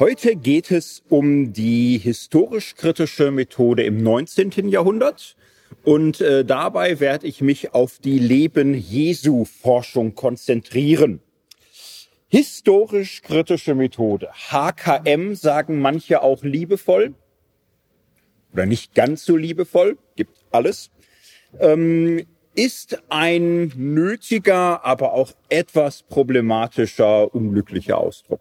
Heute geht es um die historisch-kritische Methode im 19. Jahrhundert. Und äh, dabei werde ich mich auf die Leben Jesu Forschung konzentrieren. Historisch-kritische Methode. HKM sagen manche auch liebevoll. Oder nicht ganz so liebevoll. Gibt alles. Ähm, ist ein nötiger, aber auch etwas problematischer, unglücklicher Ausdruck.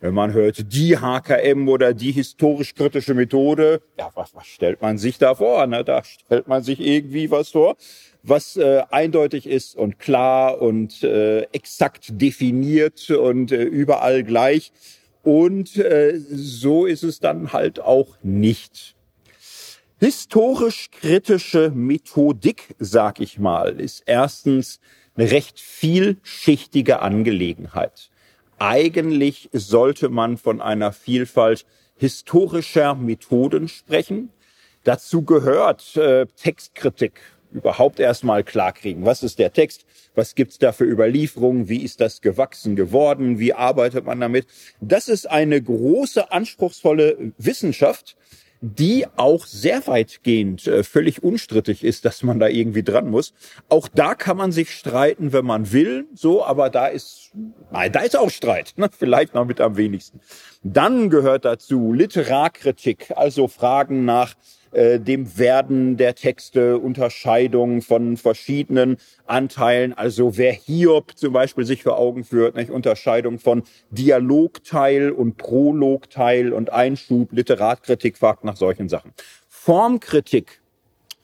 Wenn man hört, die HKM oder die historisch-kritische Methode, ja, was, was stellt man sich da vor? Ne? Da stellt man sich irgendwie was vor, was äh, eindeutig ist und klar und äh, exakt definiert und äh, überall gleich. Und äh, so ist es dann halt auch nicht. Historisch-kritische Methodik, sag ich mal, ist erstens eine recht vielschichtige Angelegenheit. Eigentlich sollte man von einer Vielfalt historischer Methoden sprechen. Dazu gehört äh, Textkritik, überhaupt erstmal klarkriegen. Was ist der Text? Was gibt's da für Überlieferungen? Wie ist das gewachsen geworden? Wie arbeitet man damit? Das ist eine große, anspruchsvolle Wissenschaft, die auch sehr weitgehend äh, völlig unstrittig ist, dass man da irgendwie dran muss. Auch da kann man sich streiten, wenn man will, so, aber da ist, nein, da ist auch Streit, ne? vielleicht noch mit am wenigsten. Dann gehört dazu Literarkritik, also Fragen nach äh, dem Werden der Texte, Unterscheidung von verschiedenen Anteilen, also wer Hiob zum Beispiel sich vor Augen führt, nicht? Unterscheidung von Dialogteil und Prologteil und Einschub, Literatkritik fragt nach solchen Sachen. Formkritik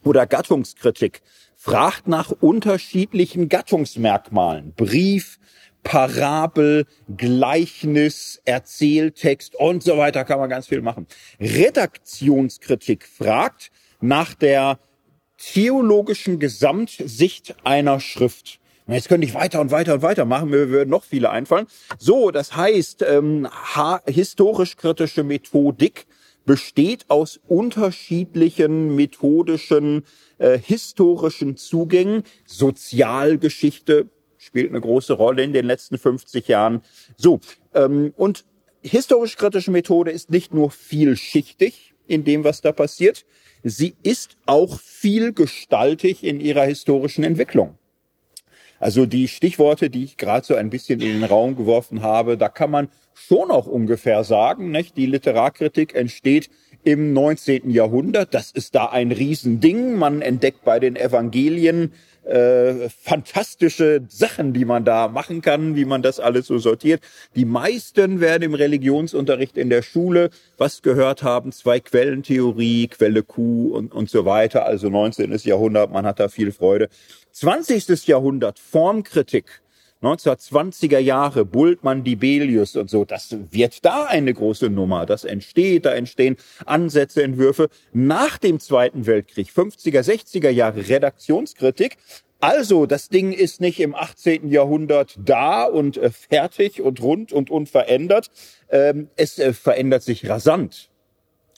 oder Gattungskritik fragt nach unterschiedlichen Gattungsmerkmalen. Brief, Parabel, Gleichnis, Erzähltext und so weiter kann man ganz viel machen. Redaktionskritik fragt nach der theologischen Gesamtsicht einer Schrift. Jetzt könnte ich weiter und weiter und weiter machen, mir würden noch viele einfallen. So, das heißt, ähm, historisch-kritische Methodik besteht aus unterschiedlichen methodischen, äh, historischen Zugängen. Sozialgeschichte spielt eine große Rolle in den letzten 50 Jahren. So, ähm, und historisch-kritische Methode ist nicht nur vielschichtig in dem, was da passiert, sie ist auch vielgestaltig in ihrer historischen Entwicklung. Also die Stichworte, die ich gerade so ein bisschen in den Raum geworfen habe, da kann man schon auch ungefähr sagen, nicht? die Literarkritik entsteht im 19. Jahrhundert. Das ist da ein Riesending. Man entdeckt bei den Evangelien äh, fantastische Sachen, die man da machen kann, wie man das alles so sortiert. Die meisten werden im Religionsunterricht in der Schule was gehört haben, zwei Quellentheorie, Quelle Q und, und so weiter. Also 19. Jahrhundert, man hat da viel Freude. 20. Jahrhundert, Formkritik. 1920er Jahre, Bultmann, Dibelius und so, das wird da eine große Nummer. Das entsteht, da entstehen Ansätze, Entwürfe. Nach dem Zweiten Weltkrieg, 50er, 60er Jahre, Redaktionskritik. Also, das Ding ist nicht im 18. Jahrhundert da und äh, fertig und rund und unverändert. Ähm, es äh, verändert sich rasant.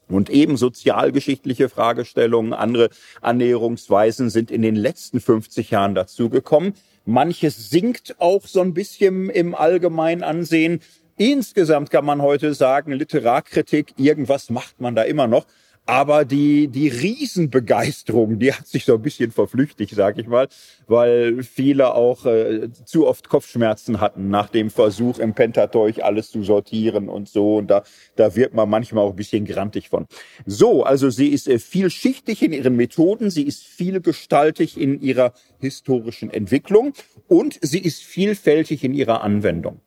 Und eben sozialgeschichtliche Fragestellungen, andere Annäherungsweisen sind in den letzten 50 Jahren dazugekommen. Manches sinkt auch so ein bisschen im allgemeinen Ansehen. Insgesamt kann man heute sagen, Literarkritik, irgendwas macht man da immer noch. Aber die, die Riesenbegeisterung, die hat sich so ein bisschen verflüchtigt, sag ich mal, weil viele auch äh, zu oft Kopfschmerzen hatten nach dem Versuch im Pentateuch alles zu sortieren und so. Und da, da wird man manchmal auch ein bisschen grantig von. So, also sie ist äh, vielschichtig in ihren Methoden, sie ist vielgestaltig in ihrer historischen Entwicklung und sie ist vielfältig in ihrer Anwendung.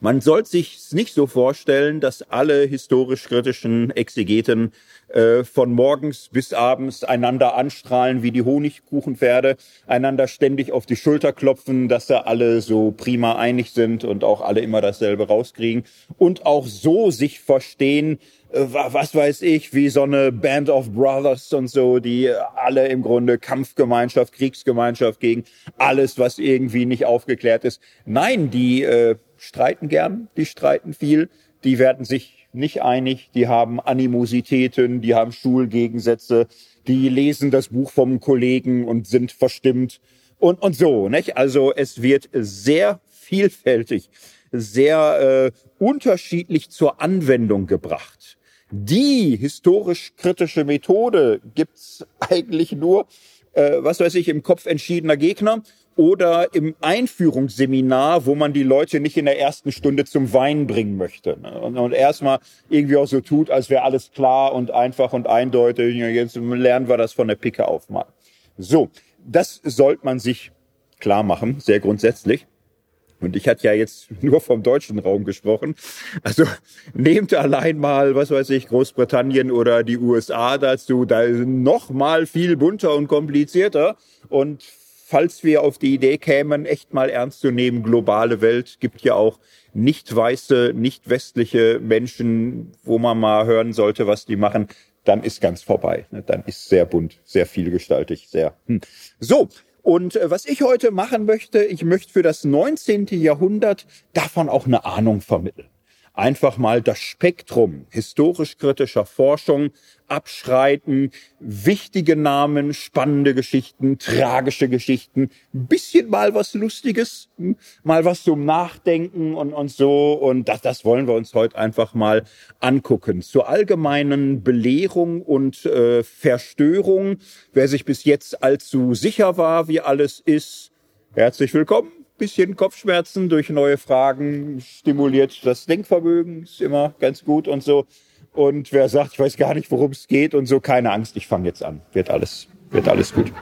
Man soll sich nicht so vorstellen, dass alle historisch-kritischen Exegeten äh, von morgens bis abends einander anstrahlen wie die Honigkuchenpferde, einander ständig auf die Schulter klopfen, dass da alle so prima einig sind und auch alle immer dasselbe rauskriegen und auch so sich verstehen, äh, was weiß ich, wie so eine Band of Brothers und so, die alle im Grunde Kampfgemeinschaft, Kriegsgemeinschaft gegen alles, was irgendwie nicht aufgeklärt ist. Nein, die äh, streiten gern, die streiten viel, die werden sich nicht einig, die haben Animositäten, die haben Schulgegensätze, die lesen das Buch vom Kollegen und sind verstimmt und, und so, nicht? Also es wird sehr vielfältig sehr äh, unterschiedlich zur Anwendung gebracht. Die historisch-kritische Methode gibt's eigentlich nur, äh, was weiß ich, im Kopf entschiedener Gegner oder im Einführungsseminar, wo man die Leute nicht in der ersten Stunde zum Weinen bringen möchte. Ne? Und, erstmal irgendwie auch so tut, als wäre alles klar und einfach und eindeutig. Jetzt lernen wir das von der Picke auf mal. So, das sollte man sich klar machen, sehr grundsätzlich. Und ich hatte ja jetzt nur vom deutschen Raum gesprochen. Also nehmt allein mal, was weiß ich, Großbritannien oder die USA dazu, da ist noch mal viel bunter und komplizierter. Und falls wir auf die Idee kämen, echt mal ernst zu nehmen, globale Welt, gibt ja auch nicht weiße, nicht westliche Menschen, wo man mal hören sollte, was die machen, dann ist ganz vorbei. Dann ist sehr bunt, sehr vielgestaltig, sehr. Hm. So, und äh, was ich heute machen möchte, ich möchte für das 19. Jahrhundert davon auch eine Ahnung vermitteln einfach mal das Spektrum historisch-kritischer Forschung abschreiten, wichtige Namen, spannende Geschichten, tragische Geschichten, bisschen mal was Lustiges, hm, mal was zum Nachdenken und, und so. Und das, das wollen wir uns heute einfach mal angucken. Zur allgemeinen Belehrung und äh, Verstörung, wer sich bis jetzt allzu sicher war, wie alles ist, herzlich willkommen bisschen Kopfschmerzen durch neue Fragen stimuliert das Denkvermögen, ist immer ganz gut und so. Und wer sagt, ich weiß gar nicht, worum es geht und so, keine Angst, ich fange jetzt an. Wird alles, wird alles gut.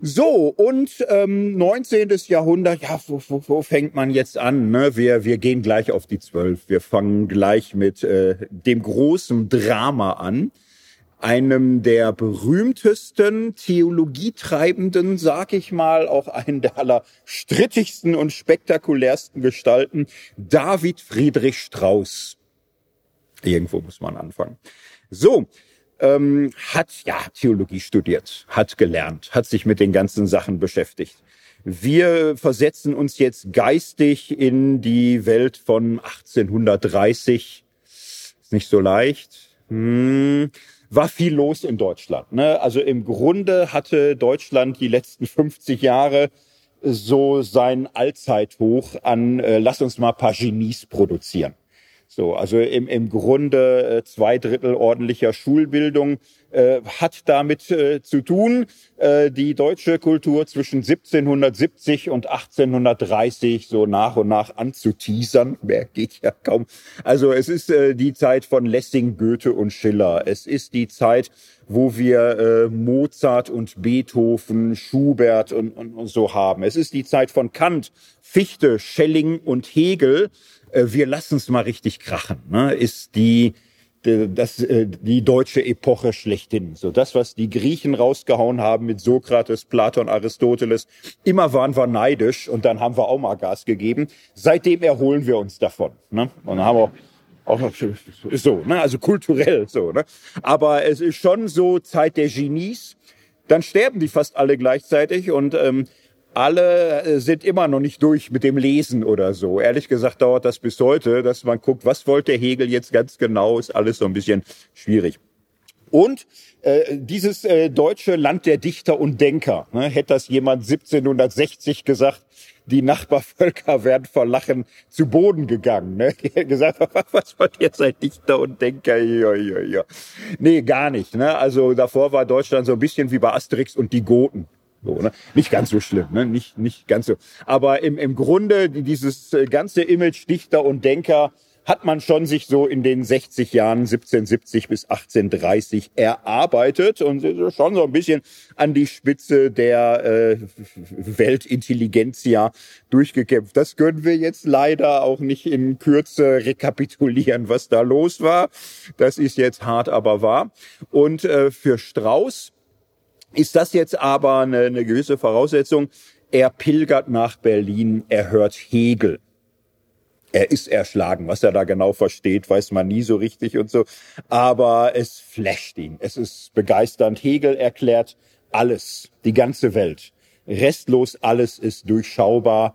So, und ähm, 19. Jahrhundert, ja, wo, wo, wo fängt man jetzt an? Ne? Wir, wir gehen gleich auf die Zwölf. Wir fangen gleich mit äh, dem großen Drama an einem der berühmtesten Theologietreibenden, sag ich mal, auch einen der allerstrittigsten und spektakulärsten Gestalten, David Friedrich Strauss. Irgendwo muss man anfangen. So, ähm, hat ja Theologie studiert, hat gelernt, hat sich mit den ganzen Sachen beschäftigt. Wir versetzen uns jetzt geistig in die Welt von 1830. Ist nicht so leicht. Hm war viel los in Deutschland. Ne? Also im Grunde hatte Deutschland die letzten 50 Jahre so sein Allzeithoch an, äh, lass uns mal paar Genies produzieren. So, also im, im Grunde äh, zwei Drittel ordentlicher Schulbildung äh, hat damit äh, zu tun, äh, die deutsche Kultur zwischen 1770 und 1830 so nach und nach anzuteasern. Mehr geht ja kaum. Also es ist äh, die Zeit von Lessing, Goethe und Schiller. Es ist die Zeit, wo wir äh, Mozart und Beethoven, Schubert und, und, und so haben. Es ist die Zeit von Kant, Fichte, Schelling und Hegel äh, wir lassen es mal richtig krachen, ne, ist die das, äh, die deutsche Epoche schlechthin. So das, was die Griechen rausgehauen haben mit Sokrates, Platon, Aristoteles. Immer waren wir neidisch und dann haben wir auch mal Gas gegeben. Seitdem erholen wir uns davon. Ne? Und dann haben wir auch noch so, ne? also kulturell so. Ne? Aber es ist schon so Zeit der Genies. Dann sterben die fast alle gleichzeitig und ähm, alle äh, sind immer noch nicht durch mit dem Lesen oder so. Ehrlich gesagt dauert das bis heute, dass man guckt, was wollte Hegel jetzt ganz genau, ist alles so ein bisschen schwierig. Und äh, dieses äh, deutsche Land der Dichter und Denker, ne, hätte das jemand 1760 gesagt, die Nachbarvölker werden vor Lachen zu Boden gegangen. Ne? gesagt, was wollt ihr seid Dichter und Denker? Ja, ja, ja. Nee, gar nicht. Ne? Also davor war Deutschland so ein bisschen wie bei Asterix und die Goten. So, ne? Nicht ganz so schlimm, ne? nicht, nicht ganz so. Aber im, im Grunde, dieses äh, ganze Image Dichter und Denker hat man schon sich so in den 60 Jahren 1770 bis 1830 erarbeitet und schon so ein bisschen an die Spitze der äh, Weltintelligenzia durchgekämpft. Das können wir jetzt leider auch nicht in Kürze rekapitulieren, was da los war. Das ist jetzt hart, aber wahr. Und äh, für Strauß ist das jetzt aber eine, eine gewisse Voraussetzung? Er pilgert nach Berlin, er hört Hegel. Er ist erschlagen. Was er da genau versteht, weiß man nie so richtig und so. Aber es flasht ihn. Es ist begeisternd. Hegel erklärt alles, die ganze Welt. Restlos alles ist durchschaubar.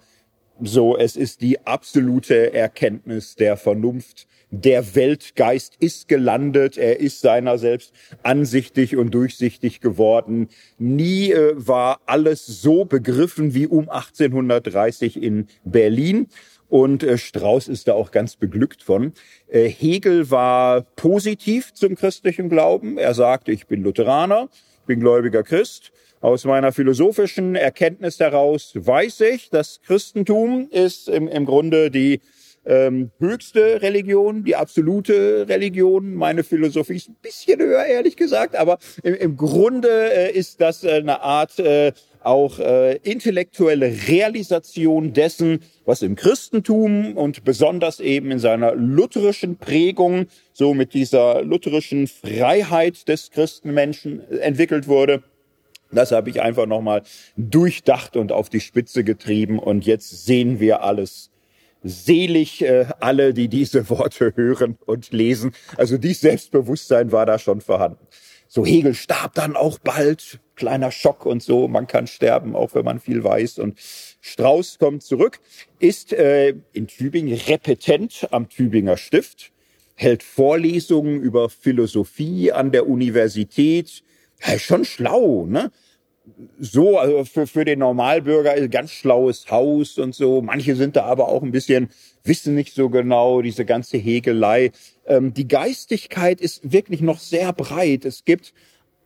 So, es ist die absolute Erkenntnis der Vernunft. Der Weltgeist ist gelandet, er ist seiner selbst ansichtig und durchsichtig geworden. Nie äh, war alles so begriffen wie um 1830 in Berlin. Und äh, Strauß ist da auch ganz beglückt von. Äh, Hegel war positiv zum christlichen Glauben. Er sagte, ich bin Lutheraner, bin gläubiger Christ aus meiner philosophischen Erkenntnis heraus weiß ich, das Christentum ist im, im Grunde die ähm, höchste Religion, die absolute Religion. Meine Philosophie ist ein bisschen höher, ehrlich gesagt, aber im, im Grunde äh, ist das äh, eine Art äh, auch äh, intellektuelle Realisation dessen, was im Christentum und besonders eben in seiner lutherischen Prägung, so mit dieser lutherischen Freiheit des Christenmenschen entwickelt wurde. Das habe ich einfach nochmal durchdacht und auf die Spitze getrieben. Und jetzt sehen wir alles selig, äh, alle, die diese Worte hören und lesen. Also dies Selbstbewusstsein war da schon vorhanden. So Hegel starb dann auch bald. Kleiner Schock und so. Man kann sterben, auch wenn man viel weiß. Und Strauß kommt zurück, ist äh, in Tübingen Repetent am Tübinger Stift, hält Vorlesungen über Philosophie an der Universität. Ja, schon schlau, ne? So, also für, für den Normalbürger ist ganz schlaues Haus und so. Manche sind da aber auch ein bisschen, wissen nicht so genau, diese ganze Hegelei. Ähm, die Geistigkeit ist wirklich noch sehr breit. Es gibt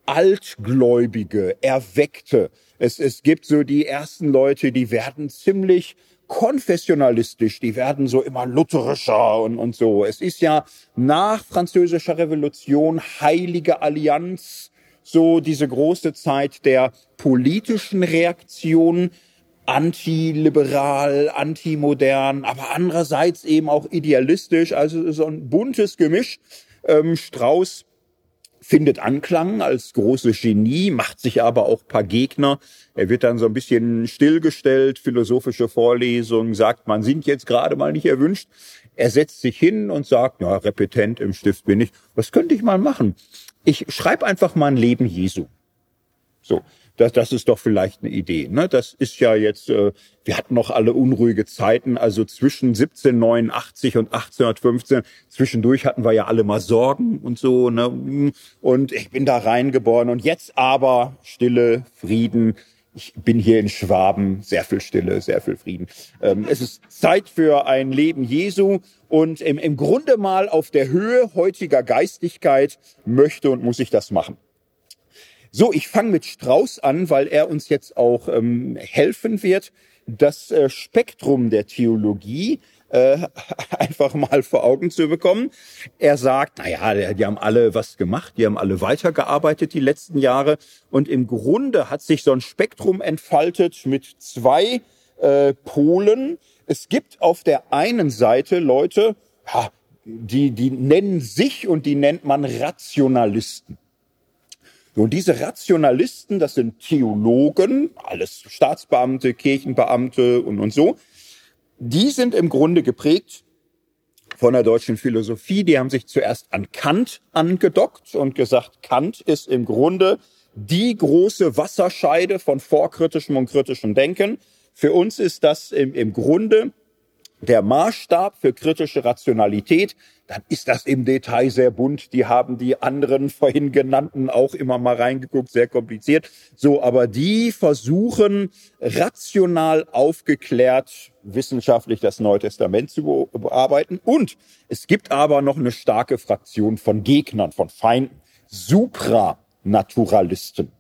Altgläubige, Erweckte. Es, es gibt so die ersten Leute, die werden ziemlich konfessionalistisch, die werden so immer lutherischer und, und so. Es ist ja nach französischer Revolution heilige Allianz, so diese große Zeit der politischen Reaktion, antiliberal, antimodern, aber andererseits eben auch idealistisch, also so ein buntes Gemisch. Ähm, Strauß findet Anklang als große Genie, macht sich aber auch paar Gegner. Er wird dann so ein bisschen stillgestellt, philosophische Vorlesungen, sagt, man sind jetzt gerade mal nicht erwünscht. Er setzt sich hin und sagt, ja, Repetent im Stift bin ich. Was könnte ich mal machen? ich schreibe einfach mal ein Leben Jesu. So, das, das ist doch vielleicht eine Idee. Ne? Das ist ja jetzt, äh, wir hatten noch alle unruhige Zeiten, also zwischen 1789 und 1815. Zwischendurch hatten wir ja alle mal Sorgen und so. Ne? Und ich bin da reingeboren und jetzt aber Stille, Frieden. Ich bin hier in Schwaben, sehr viel Stille, sehr viel Frieden. Ähm, es ist Zeit für ein Leben Jesu und im, im Grunde mal auf der Höhe heutiger Geistigkeit möchte und muss ich das machen. So, ich fange mit Strauß an, weil er uns jetzt auch ähm, helfen wird, das äh, Spektrum der Theologie äh, einfach mal vor Augen zu bekommen. Er sagt, na ja, die haben alle was gemacht, die haben alle weitergearbeitet die letzten Jahre und im Grunde hat sich so ein Spektrum entfaltet mit zwei äh, Polen, es gibt auf der einen Seite Leute, ja, die, die nennen sich und die nennt man Rationalisten. Und diese Rationalisten, das sind Theologen, alles Staatsbeamte, Kirchenbeamte und, und so, die sind im Grunde geprägt von der deutschen Philosophie. Die haben sich zuerst an Kant angedockt und gesagt, Kant ist im Grunde die große Wasserscheide von vorkritischem und kritischem Denken. Für uns ist das im, im Grunde der Maßstab für kritische Rationalität, dann ist das im Detail sehr bunt. Die haben die anderen vorhin genannten auch immer mal reingeguckt, sehr kompliziert. So, aber die versuchen rational aufgeklärt wissenschaftlich das Neue Testament zu bearbeiten. Und es gibt aber noch eine starke Fraktion von Gegnern, von Feinden, Supranaturalisten.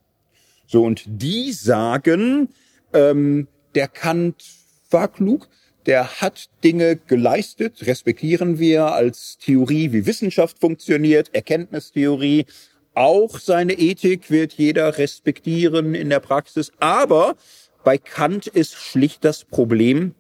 So, und die sagen, ähm, der Kant war klug, der hat Dinge geleistet, respektieren wir als Theorie, wie Wissenschaft funktioniert, Erkenntnistheorie. Auch seine Ethik wird jeder respektieren in der Praxis. Aber bei Kant ist schlicht das Problem,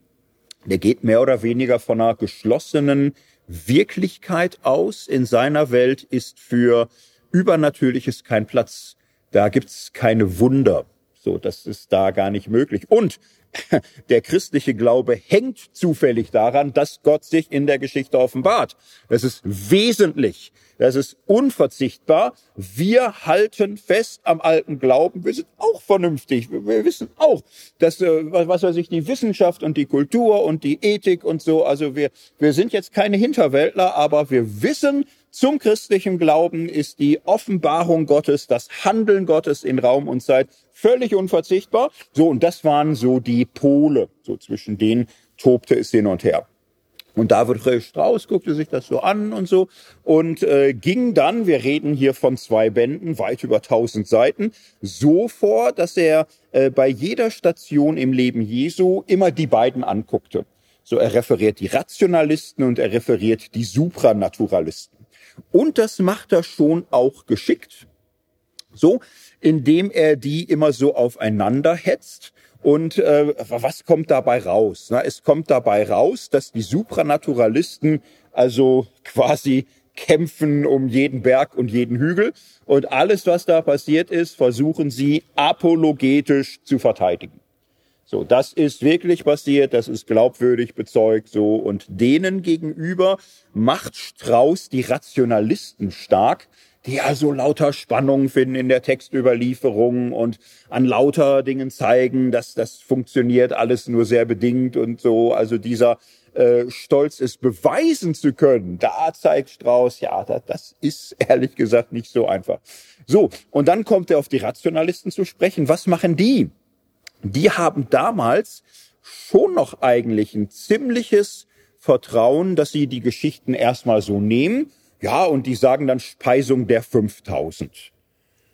der geht mehr oder weniger von einer geschlossenen Wirklichkeit aus. In seiner Welt ist für Übernatürliches kein Platz. Da gibt's keine Wunder. So, das ist da gar nicht möglich. Und der christliche Glaube hängt zufällig daran, dass Gott sich in der Geschichte offenbart. Das ist wesentlich. Das ist unverzichtbar. Wir halten fest am alten Glauben. Wir sind auch vernünftig. Wir wissen auch, dass, äh, was weiß ich, die Wissenschaft und die Kultur und die Ethik und so, also wir, wir sind jetzt keine Hinterwäldler, aber wir wissen, zum christlichen Glauben ist die Offenbarung Gottes, das Handeln Gottes in Raum und Zeit völlig unverzichtbar. So, und das waren so die Pole. So zwischen denen tobte es hin und her. Und David Reh Strauß guckte sich das so an und so und äh, ging dann, wir reden hier von zwei Bänden, weit über 1000 Seiten, so vor, dass er äh, bei jeder Station im Leben Jesu immer die beiden anguckte. So, er referiert die Rationalisten und er referiert die Supranaturalisten. Und das macht er schon auch geschickt. So, indem er die immer so aufeinander hetzt und äh, was kommt dabei raus? Na, es kommt dabei raus, dass die Supranaturalisten also quasi kämpfen um jeden Berg und jeden Hügel. Und alles, was da passiert ist, versuchen sie apologetisch zu verteidigen. So, das ist wirklich passiert, das ist glaubwürdig bezeugt, so. Und denen gegenüber macht Strauß die Rationalisten stark, die also lauter Spannungen finden in der Textüberlieferung und an lauter Dingen zeigen, dass das funktioniert alles nur sehr bedingt und so. Also dieser äh, Stolz ist beweisen zu können, da zeigt Strauß, ja, das, das ist ehrlich gesagt nicht so einfach. So, und dann kommt er auf die Rationalisten zu sprechen. Was machen die? Die haben damals schon noch eigentlich ein ziemliches Vertrauen, dass sie die Geschichten erstmal so nehmen ja, und die sagen dann Speisung der 5000.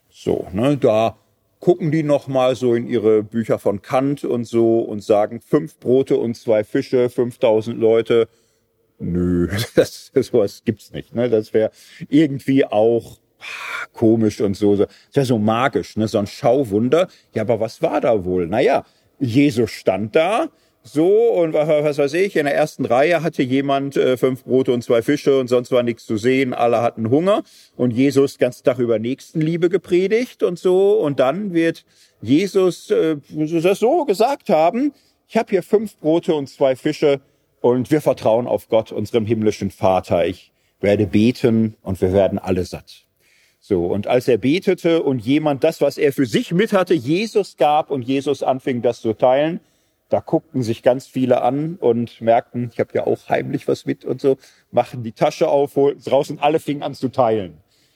So, ne, da gucken die noch mal so in ihre Bücher von Kant und so und sagen fünf Brote und zwei Fische, 5000 Leute. Nö, das sowas gibt's nicht, ne? Das wäre irgendwie auch komisch und so, das wäre so magisch, ne, so ein Schauwunder. Ja, aber was war da wohl? Naja, Jesus stand da, so und was weiß ich, in der ersten Reihe hatte jemand äh, fünf Brote und zwei Fische und sonst war nichts zu sehen, alle hatten Hunger und Jesus ganz Tag über Nächstenliebe gepredigt und so und dann wird Jesus äh, so gesagt haben, ich habe hier fünf Brote und zwei Fische und wir vertrauen auf Gott, unserem himmlischen Vater. Ich werde beten und wir werden alle satt. So, und als er betete und jemand das, was er für sich mit hatte, Jesus gab und Jesus anfing, das zu teilen, da guckten sich ganz viele an und merkten, ich habe ja auch heimlich was mit und so, machen die Tasche auf, holten es alle fingen an zu teilen.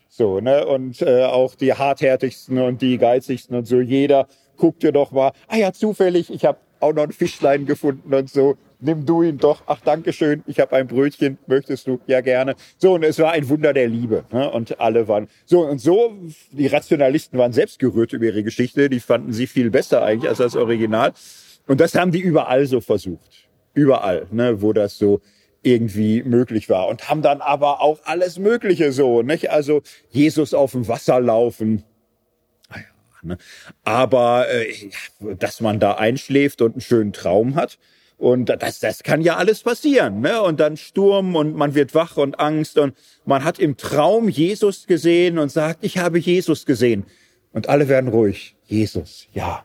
So, ne? Und äh, auch die harthärtigsten und die geizigsten und so, jeder guckte doch mal, ah ja, zufällig, ich habe auch noch ein Fischlein gefunden und so, nimm du ihn doch, ach danke schön, ich habe ein Brötchen, möchtest du? Ja, gerne. So, und es war ein Wunder der Liebe. Ne? Und alle waren, so und so, die Rationalisten waren selbst gerührt über ihre Geschichte, die fanden sie viel besser eigentlich als das Original. Und das haben die überall so versucht. Überall, ne, wo das so irgendwie möglich war. Und haben dann aber auch alles Mögliche so, nicht? Also Jesus auf dem Wasser laufen. Ah ne? Aber äh, dass man da einschläft und einen schönen Traum hat. Und das, das kann ja alles passieren. Ne? Und dann Sturm und man wird wach und Angst und man hat im Traum Jesus gesehen und sagt, ich habe Jesus gesehen. Und alle werden ruhig. Jesus, ja.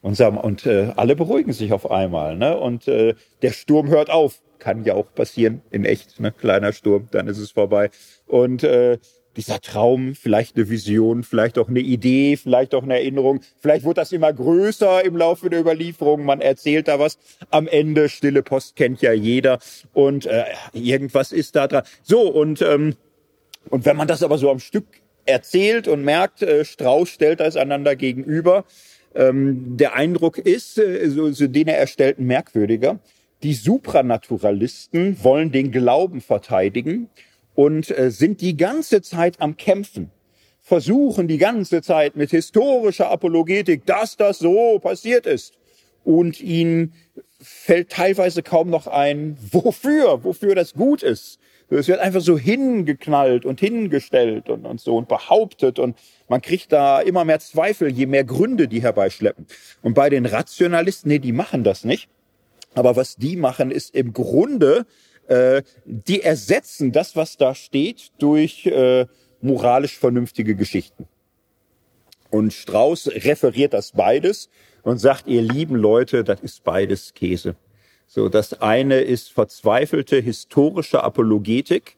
Und, und äh, alle beruhigen sich auf einmal. Ne? Und äh, der Sturm hört auf. Kann ja auch passieren, in echt, ne? kleiner Sturm, dann ist es vorbei. Und äh, dieser Traum, vielleicht eine Vision, vielleicht auch eine Idee, vielleicht auch eine Erinnerung. Vielleicht wird das immer größer im Laufe der Überlieferung. Man erzählt da was. Am Ende, stille Post kennt ja jeder. Und äh, irgendwas ist da dran. So, und, ähm, und wenn man das aber so am Stück erzählt und merkt, äh, Strauß stellt das einander gegenüber, ähm, der Eindruck ist, äh, so, so den er erstellten merkwürdiger. Die Supranaturalisten wollen den Glauben verteidigen und äh, sind die ganze Zeit am Kämpfen versuchen die ganze Zeit mit historischer Apologetik, dass das so passiert ist. Und ihnen fällt teilweise kaum noch ein, wofür, wofür das gut ist. Es wird einfach so hingeknallt und hingestellt und, und so und behauptet und man kriegt da immer mehr Zweifel, je mehr Gründe die herbeischleppen. Und bei den Rationalisten, nee, die machen das nicht. Aber was die machen, ist im Grunde, äh, die ersetzen das, was da steht, durch äh, moralisch vernünftige Geschichten. Und Strauß referiert das beides und sagt, ihr lieben Leute, das ist beides Käse. So, das eine ist verzweifelte historische Apologetik.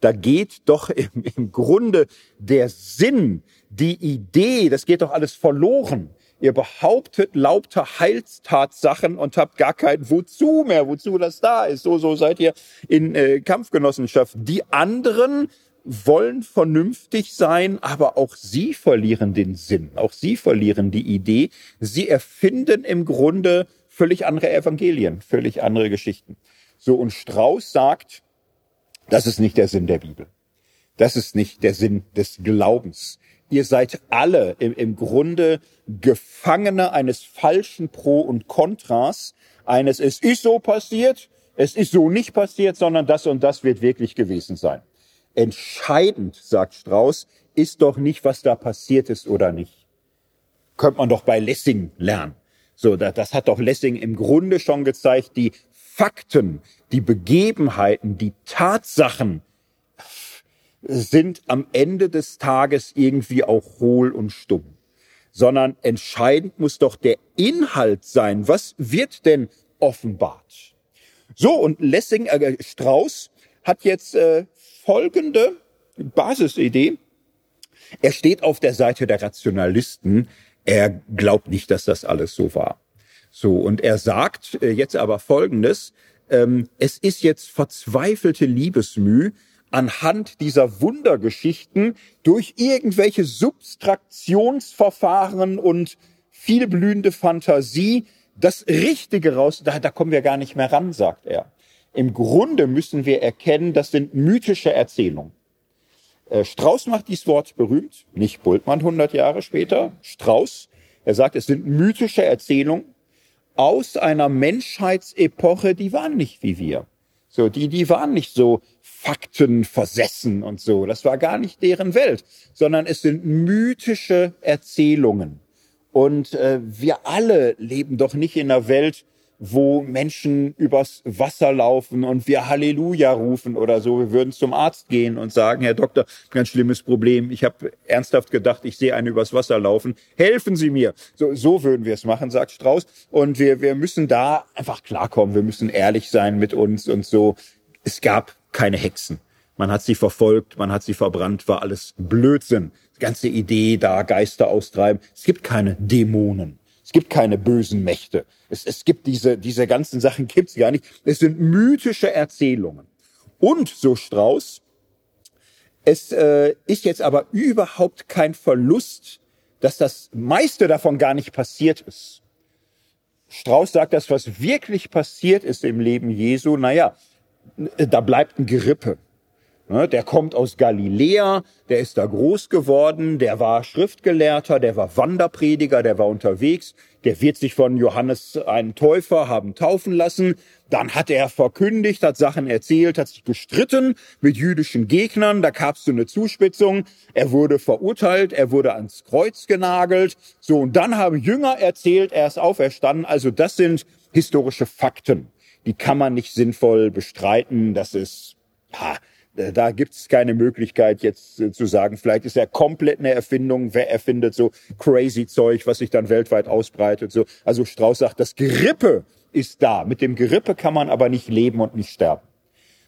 Da geht doch im, im Grunde der Sinn, die Idee, das geht doch alles verloren. Ihr behauptet lauter Heilstatsachen und habt gar kein Wozu mehr, wozu das da ist. So, so seid ihr in äh, Kampfgenossenschaft. Die anderen wollen vernünftig sein, aber auch sie verlieren den Sinn, auch sie verlieren die Idee. Sie erfinden im Grunde völlig andere Evangelien, völlig andere Geschichten. So, und Strauß sagt, das ist nicht der Sinn der Bibel. Das ist nicht der Sinn des Glaubens. Ihr seid alle im, im Grunde Gefangene eines falschen Pro und Kontras, eines es ist so passiert, es ist so nicht passiert, sondern das und das wird wirklich gewesen sein. Entscheidend, sagt Strauß, ist doch nicht, was da passiert ist oder nicht. Könnte man doch bei Lessing lernen. So, das hat doch Lessing im Grunde schon gezeigt, die Fakten, die Begebenheiten, die Tatsachen sind am Ende des Tages irgendwie auch hohl und stumm. Sondern entscheidend muss doch der Inhalt sein. Was wird denn offenbart? So, und Lessing, äh, Strauß hat jetzt äh, folgende Basisidee. Er steht auf der Seite der Rationalisten. Er glaubt nicht, dass das alles so war. So, und er sagt äh, jetzt aber Folgendes. Ähm, es ist jetzt verzweifelte Liebesmüh, anhand dieser Wundergeschichten durch irgendwelche Substraktionsverfahren und vielblühende Fantasie das Richtige raus, da, da kommen wir gar nicht mehr ran, sagt er. Im Grunde müssen wir erkennen, das sind mythische Erzählungen. Äh, Strauß macht dieses Wort berühmt, nicht Bultmann 100 Jahre später. Strauß, er sagt, es sind mythische Erzählungen aus einer Menschheitsepoche, die waren nicht wie wir. So, die, die waren nicht so Fakten versessen und so. Das war gar nicht deren Welt, sondern es sind mythische Erzählungen. Und äh, wir alle leben doch nicht in einer Welt, wo Menschen übers Wasser laufen und wir Halleluja rufen oder so. Wir würden zum Arzt gehen und sagen, Herr Doktor, ganz schlimmes Problem. Ich habe ernsthaft gedacht, ich sehe einen übers Wasser laufen. Helfen Sie mir. So, so würden wir es machen, sagt Strauß. Und wir, wir müssen da einfach klarkommen. Wir müssen ehrlich sein mit uns und so. Es gab keine Hexen. Man hat sie verfolgt, man hat sie verbrannt, war alles Blödsinn. Die ganze Idee da, Geister austreiben. Es gibt keine Dämonen. Es gibt keine bösen Mächte. Es, es gibt diese, diese ganzen Sachen gibt's gar nicht. Es sind mythische Erzählungen. Und, so Strauß, es äh, ist jetzt aber überhaupt kein Verlust, dass das meiste davon gar nicht passiert ist. Strauß sagt, dass was wirklich passiert ist im Leben Jesu, naja, da bleibt ein Gerippe. Ne, der kommt aus Galiläa, der ist da groß geworden, der war Schriftgelehrter, der war Wanderprediger, der war unterwegs, der wird sich von Johannes einen Täufer haben taufen lassen. Dann hat er verkündigt, hat Sachen erzählt, hat sich gestritten mit jüdischen Gegnern, da gab's so eine Zuspitzung. Er wurde verurteilt, er wurde ans Kreuz genagelt. So, und dann haben Jünger erzählt, er ist auferstanden. Also das sind historische Fakten. Die kann man nicht sinnvoll bestreiten. Das ist, ha, da gibt es keine Möglichkeit jetzt äh, zu sagen, vielleicht ist er komplett eine Erfindung, wer erfindet so crazy Zeug, was sich dann weltweit ausbreitet. So. Also Strauß sagt, das Gerippe ist da. Mit dem Gerippe kann man aber nicht leben und nicht sterben.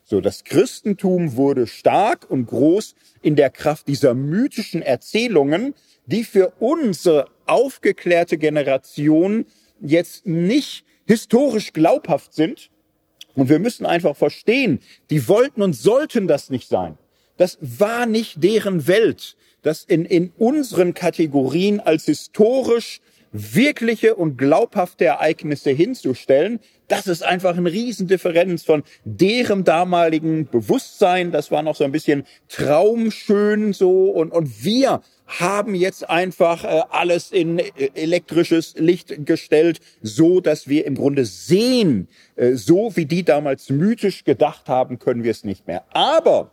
So, das Christentum wurde stark und groß in der Kraft dieser mythischen Erzählungen, die für unsere aufgeklärte Generation jetzt nicht historisch glaubhaft sind, und wir müssen einfach verstehen, die wollten und sollten das nicht sein. Das war nicht deren Welt, das in, in unseren Kategorien als historisch wirkliche und glaubhafte Ereignisse hinzustellen, das ist einfach eine Riesendifferenz von deren damaligen Bewusstsein. Das war noch so ein bisschen traumschön so und, und wir haben jetzt einfach äh, alles in äh, elektrisches Licht gestellt, so dass wir im Grunde sehen, äh, so wie die damals mythisch gedacht haben, können wir es nicht mehr. Aber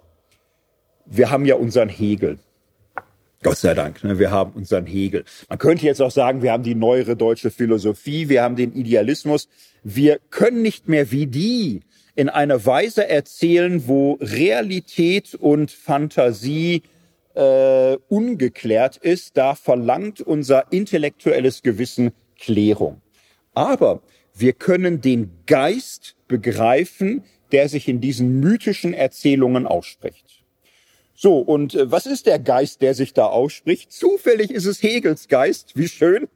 wir haben ja unseren Hegel. Gott sei Dank, ne? wir haben unseren Hegel. Man könnte jetzt auch sagen, wir haben die neuere deutsche Philosophie, wir haben den Idealismus. Wir können nicht mehr wie die in einer Weise erzählen, wo Realität und Fantasie äh, ungeklärt ist. Da verlangt unser intellektuelles Gewissen Klärung. Aber wir können den Geist begreifen, der sich in diesen mythischen Erzählungen ausspricht. So, und äh, was ist der Geist, der sich da ausspricht? Zufällig ist es Hegels Geist, wie schön.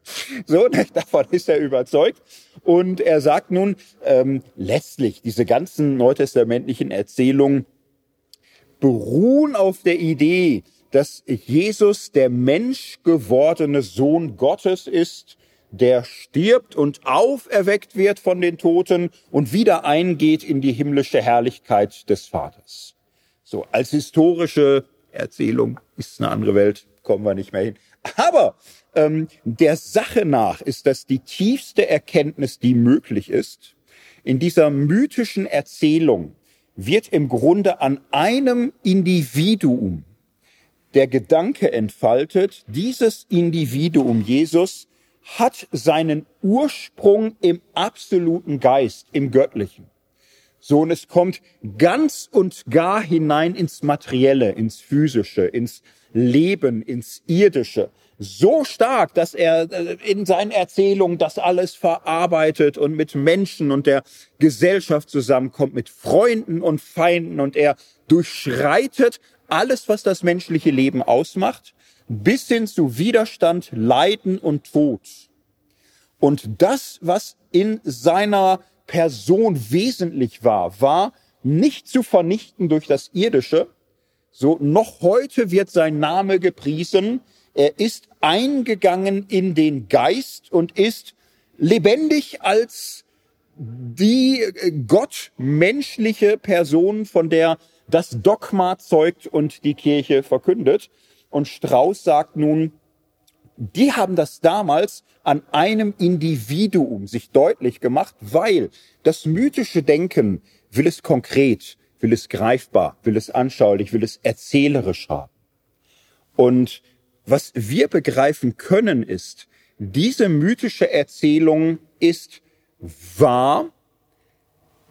So, davon ist er überzeugt. Und er sagt nun, ähm, letztlich, diese ganzen neutestamentlichen Erzählungen beruhen auf der Idee, dass Jesus der Mensch gewordene Sohn Gottes ist, der stirbt und auferweckt wird von den Toten und wieder eingeht in die himmlische Herrlichkeit des Vaters. So, als historische Erzählung ist eine andere Welt, kommen wir nicht mehr hin. Aber ähm, der Sache nach ist das die tiefste Erkenntnis, die möglich ist. In dieser mythischen Erzählung wird im Grunde an einem Individuum der Gedanke entfaltet, dieses Individuum Jesus hat seinen Ursprung im absoluten Geist, im Göttlichen. So, und es kommt ganz und gar hinein ins Materielle, ins Physische, ins Leben, ins Irdische. So stark, dass er äh, in seinen Erzählungen das alles verarbeitet und mit Menschen und der Gesellschaft zusammenkommt, mit Freunden und Feinden und er durchschreitet alles, was das menschliche Leben ausmacht, bis hin zu Widerstand, Leiden und Tod. Und das, was in seiner Person wesentlich war, war nicht zu vernichten durch das Irdische. So, noch heute wird sein Name gepriesen. Er ist eingegangen in den Geist und ist lebendig als die äh, gottmenschliche Person, von der das Dogma zeugt und die Kirche verkündet. Und Strauß sagt nun, die haben das damals an einem Individuum sich deutlich gemacht, weil das mythische Denken will es konkret, will es greifbar, will es anschaulich, will es erzählerisch haben. Und was wir begreifen können ist, diese mythische Erzählung ist wahr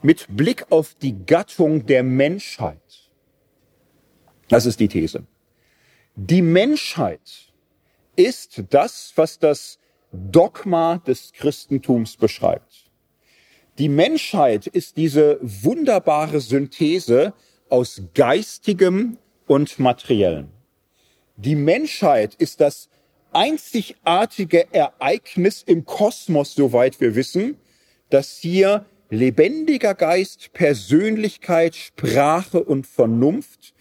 mit Blick auf die Gattung der Menschheit. Das ist die These. Die Menschheit ist das, was das Dogma des Christentums beschreibt. Die Menschheit ist diese wunderbare Synthese aus geistigem und materiellem. Die Menschheit ist das einzigartige Ereignis im Kosmos, soweit wir wissen, dass hier lebendiger Geist, Persönlichkeit, Sprache und Vernunft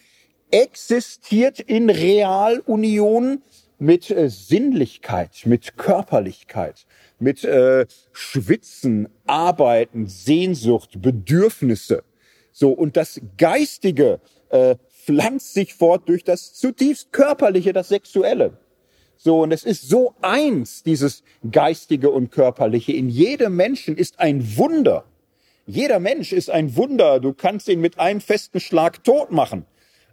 existiert in Realunion mit äh, Sinnlichkeit, mit Körperlichkeit, mit äh, Schwitzen, Arbeiten, Sehnsucht, Bedürfnisse. So, und das Geistige äh, pflanzt sich fort durch das zutiefst Körperliche, das Sexuelle. So, und es ist so eins, dieses Geistige und Körperliche. In jedem Menschen ist ein Wunder. Jeder Mensch ist ein Wunder. Du kannst ihn mit einem festen Schlag tot machen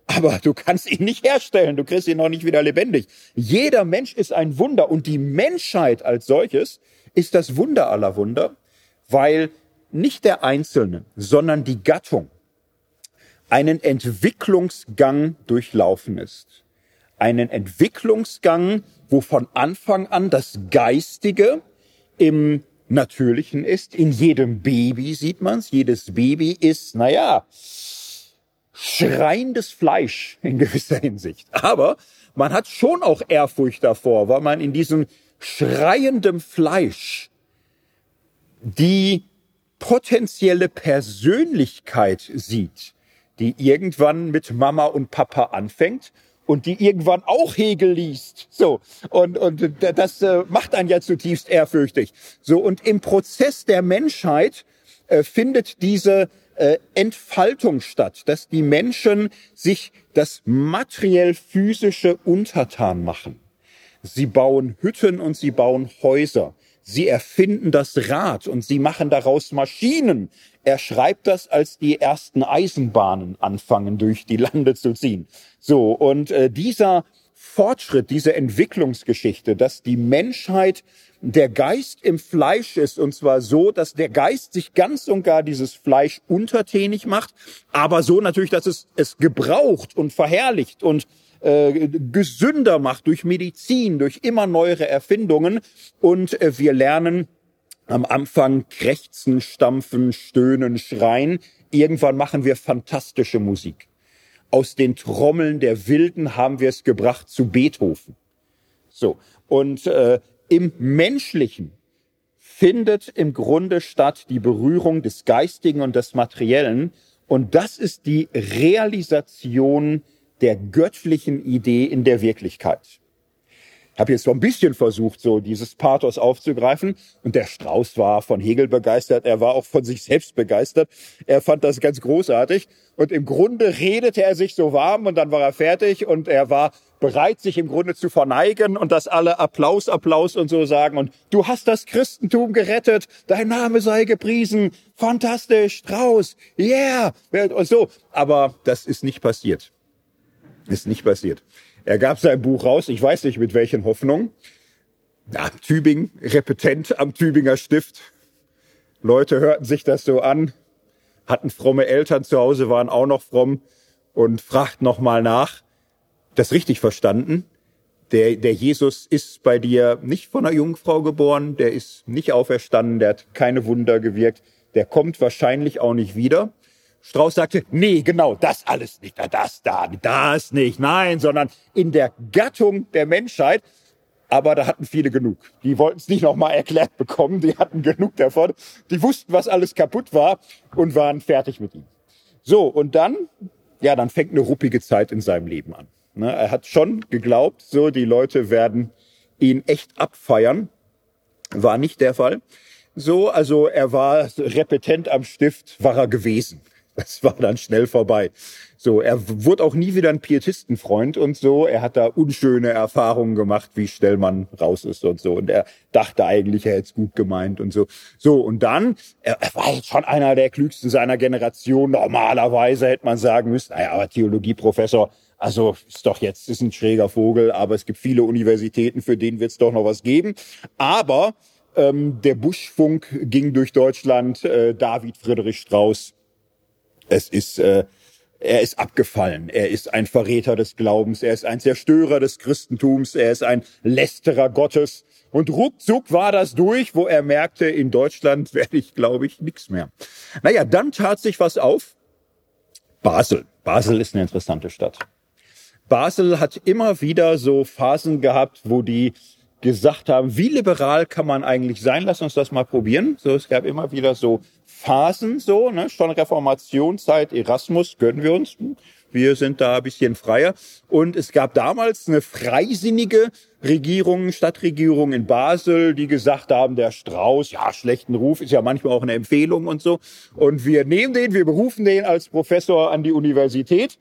aber du kannst ihn nicht herstellen, du kriegst ihn noch nicht wieder lebendig. Jeder Mensch ist ein Wunder und die Menschheit als solches ist das Wunder aller Wunder, weil nicht der Einzelne, sondern die Gattung einen Entwicklungsgang durchlaufen ist. Einen Entwicklungsgang, wo von Anfang an das Geistige im Natürlichen ist. In jedem Baby sieht man's. Jedes Baby ist, naja, schreiendes Fleisch in gewisser Hinsicht. Aber man hat schon auch Ehrfurcht davor, weil man in diesem schreiendem Fleisch die potenzielle Persönlichkeit sieht, die irgendwann mit Mama und Papa anfängt und die irgendwann auch Hegel liest. So. Und, und das äh, macht einen ja zutiefst ehrfürchtig. So. Und im Prozess der Menschheit äh, findet diese äh, Entfaltung statt, dass die Menschen sich das materiell physische untertan machen. Sie bauen Hütten und sie bauen Häuser. Sie erfinden das Rad und sie machen daraus Maschinen. Er schreibt das, als die ersten Eisenbahnen anfangen, durch die Lande zu ziehen. So, und äh, dieser Fortschritt, diese Entwicklungsgeschichte, dass die Menschheit der Geist im Fleisch ist, und zwar so, dass der Geist sich ganz und gar dieses Fleisch untertänig macht, aber so natürlich, dass es es gebraucht und verherrlicht und äh, gesünder macht durch Medizin, durch immer neuere Erfindungen. Und äh, wir lernen am Anfang krächzen, stampfen, stöhnen, schreien. Irgendwann machen wir fantastische Musik. Aus den Trommeln der Wilden haben wir es gebracht zu Beethoven. So. Und äh, im Menschlichen findet im Grunde statt die Berührung des Geistigen und des Materiellen. Und das ist die Realisation der göttlichen Idee in der Wirklichkeit. Habe jetzt so ein bisschen versucht, so dieses Pathos aufzugreifen. Und der Strauß war von Hegel begeistert. Er war auch von sich selbst begeistert. Er fand das ganz großartig. Und im Grunde redete er sich so warm und dann war er fertig und er war bereit, sich im Grunde zu verneigen und dass alle Applaus, Applaus und so sagen. Und du hast das Christentum gerettet. Dein Name sei gepriesen. Fantastisch. Strauß. Yeah. Und so. Aber das ist nicht passiert. Ist nicht passiert. Er gab sein Buch raus, ich weiß nicht mit welchen Hoffnungen. Ja, Tübingen, Repetent am Tübinger Stift. Leute hörten sich das so an, hatten fromme Eltern zu Hause, waren auch noch fromm und fragten nochmal nach. Das richtig verstanden? Der, der Jesus ist bei dir nicht von einer Jungfrau geboren, der ist nicht auferstanden, der hat keine Wunder gewirkt, der kommt wahrscheinlich auch nicht wieder. Strauß sagte, nee, genau, das alles nicht, das da, das nicht, nein, sondern in der Gattung der Menschheit. Aber da hatten viele genug. Die wollten es nicht nochmal erklärt bekommen, die hatten genug davon. Die wussten, was alles kaputt war und waren fertig mit ihm. So, und dann, ja, dann fängt eine ruppige Zeit in seinem Leben an. Ne, er hat schon geglaubt, so, die Leute werden ihn echt abfeiern. War nicht der Fall. So, also er war repetent am Stift, war er gewesen. Das war dann schnell vorbei. So, er wurde auch nie wieder ein Pietistenfreund und so. Er hat da unschöne Erfahrungen gemacht, wie schnell man raus ist und so. Und er dachte eigentlich, er hätte es gut gemeint und so. So, und dann, er, er war jetzt schon einer der klügsten seiner Generation. Normalerweise hätte man sagen müssen, naja, aber Theologieprofessor, also ist doch jetzt, ist ein schräger Vogel, aber es gibt viele Universitäten, für den wird es doch noch was geben. Aber ähm, der Buschfunk ging durch Deutschland, äh, David Friedrich Strauß es ist, äh, er ist abgefallen. Er ist ein Verräter des Glaubens. Er ist ein Zerstörer des Christentums. Er ist ein Lästerer Gottes. Und ruckzuck war das durch, wo er merkte, in Deutschland werde ich, glaube ich, nichts mehr. Naja, dann tat sich was auf. Basel. Basel ist eine interessante Stadt. Basel hat immer wieder so Phasen gehabt, wo die gesagt haben, wie liberal kann man eigentlich sein? Lass uns das mal probieren. So, es gab immer wieder so Phasen so, ne? schon Reformationszeit, Erasmus gönnen wir uns. Wir sind da ein bisschen freier. Und es gab damals eine freisinnige Regierung, Stadtregierung in Basel, die gesagt haben, der Strauß, ja, schlechten Ruf ist ja manchmal auch eine Empfehlung und so. Und wir nehmen den, wir berufen den als Professor an die Universität.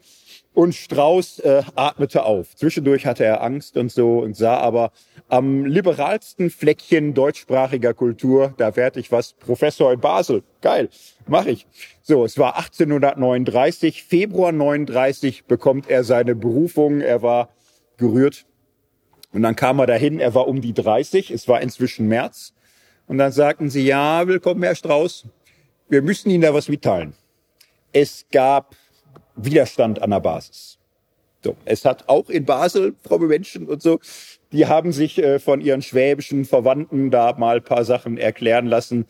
Und Strauß äh, atmete auf. Zwischendurch hatte er Angst und so und sah aber am liberalsten Fleckchen deutschsprachiger Kultur, da werde ich was Professor in Basel. Geil, mache ich. So, es war 1839, Februar 39 bekommt er seine Berufung. Er war gerührt. Und dann kam er dahin, er war um die 30, es war inzwischen März. Und dann sagten sie, ja, willkommen, Herr Strauß. Wir müssen Ihnen da was mitteilen. Es gab Widerstand an der Basis. So, es hat auch in Basel fromme Menschen und so, die haben sich äh, von ihren schwäbischen Verwandten da mal ein paar Sachen erklären lassen.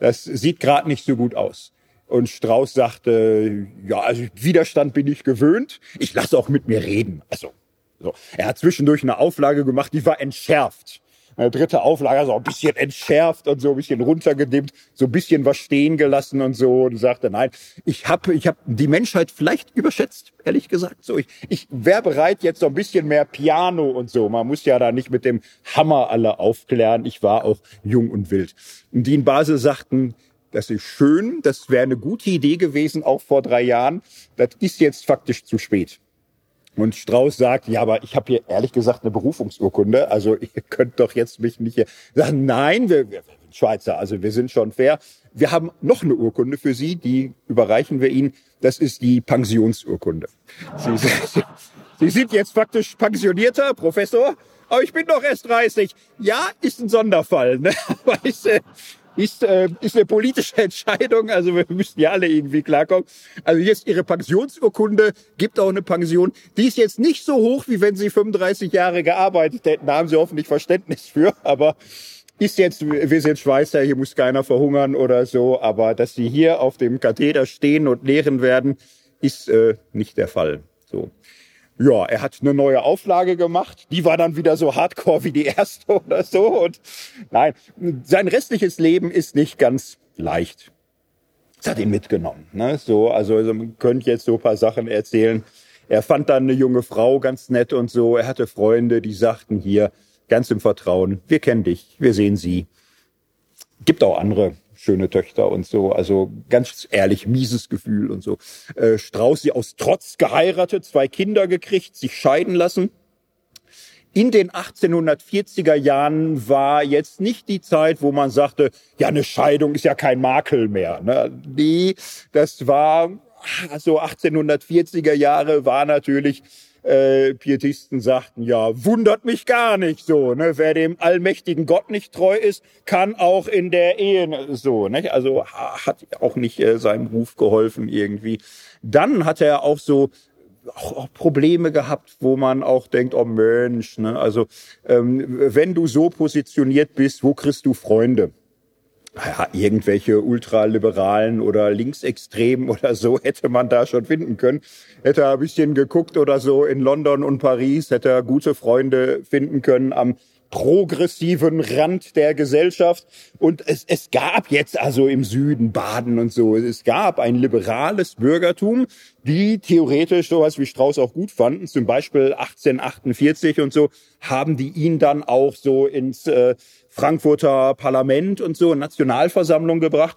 Das sieht gerade nicht so gut aus. Und Strauß sagte, ja, also Widerstand bin ich gewöhnt. Ich lasse auch mit mir reden. Also, so. Er hat zwischendurch eine Auflage gemacht, die war entschärft eine dritte Auflage so ein bisschen entschärft und so ein bisschen runtergedimmt, so ein bisschen was stehen gelassen und so und sagte, nein, ich habe ich hab die Menschheit vielleicht überschätzt, ehrlich gesagt. So, ich, ich wäre bereit, jetzt so ein bisschen mehr Piano und so. Man muss ja da nicht mit dem Hammer alle aufklären. Ich war auch jung und wild. Und die in Basel sagten, das ist schön, das wäre eine gute Idee gewesen, auch vor drei Jahren. Das ist jetzt faktisch zu spät. Und Strauß sagt, ja, aber ich habe hier ehrlich gesagt eine Berufungsurkunde. Also ihr könnt doch jetzt mich nicht hier sagen, nein, wir, wir sind Schweizer, also wir sind schon fair. Wir haben noch eine Urkunde für Sie, die überreichen wir Ihnen. Das ist die Pensionsurkunde. Sie, Sie, Sie sind jetzt faktisch pensionierter Professor, aber ich bin doch erst 30. Ja, ist ein Sonderfall. Ne? Aber äh, ist, äh, ist eine politische Entscheidung. Also wir müssen ja alle irgendwie klarkommen. Also jetzt ihre Pensionsurkunde gibt auch eine Pension. Die ist jetzt nicht so hoch, wie wenn sie 35 Jahre gearbeitet hätten. Da haben sie hoffentlich Verständnis für. Aber ist jetzt, wir sind Schweizer, hier muss keiner verhungern oder so. Aber dass sie hier auf dem Katheder stehen und lehren werden, ist äh, nicht der Fall. So. Ja, er hat eine neue Auflage gemacht. Die war dann wieder so hardcore wie die erste oder so. Und nein, sein restliches Leben ist nicht ganz leicht. Das hat ihn mitgenommen. Ne? So, also, also man könnte jetzt so paar Sachen erzählen. Er fand dann eine junge Frau ganz nett und so. Er hatte Freunde, die sagten hier ganz im Vertrauen, wir kennen dich, wir sehen sie. Gibt auch andere schöne Töchter und so. Also ganz ehrlich, mieses Gefühl und so. Äh, Strauß sie aus Trotz geheiratet, zwei Kinder gekriegt, sich scheiden lassen. In den 1840er Jahren war jetzt nicht die Zeit, wo man sagte, ja, eine Scheidung ist ja kein Makel mehr. Ne? Nee, das war, so 1840er Jahre war natürlich äh, Pietisten sagten, ja, wundert mich gar nicht so. Ne? Wer dem allmächtigen Gott nicht treu ist, kann auch in der Ehe so. Ne? Also hat auch nicht äh, seinem Ruf geholfen irgendwie. Dann hat er auch so auch, auch Probleme gehabt, wo man auch denkt, oh Mensch, ne? also ähm, wenn du so positioniert bist, wo kriegst du Freunde? Ja, irgendwelche Ultraliberalen oder Linksextremen oder so hätte man da schon finden können. Hätte er ein bisschen geguckt oder so in London und Paris, hätte er gute Freunde finden können am progressiven Rand der Gesellschaft. Und es, es gab jetzt also im Süden Baden und so, es gab ein liberales Bürgertum, die theoretisch sowas wie Strauß auch gut fanden. Zum Beispiel 1848 und so haben die ihn dann auch so ins äh, Frankfurter Parlament und so, Nationalversammlung gebracht.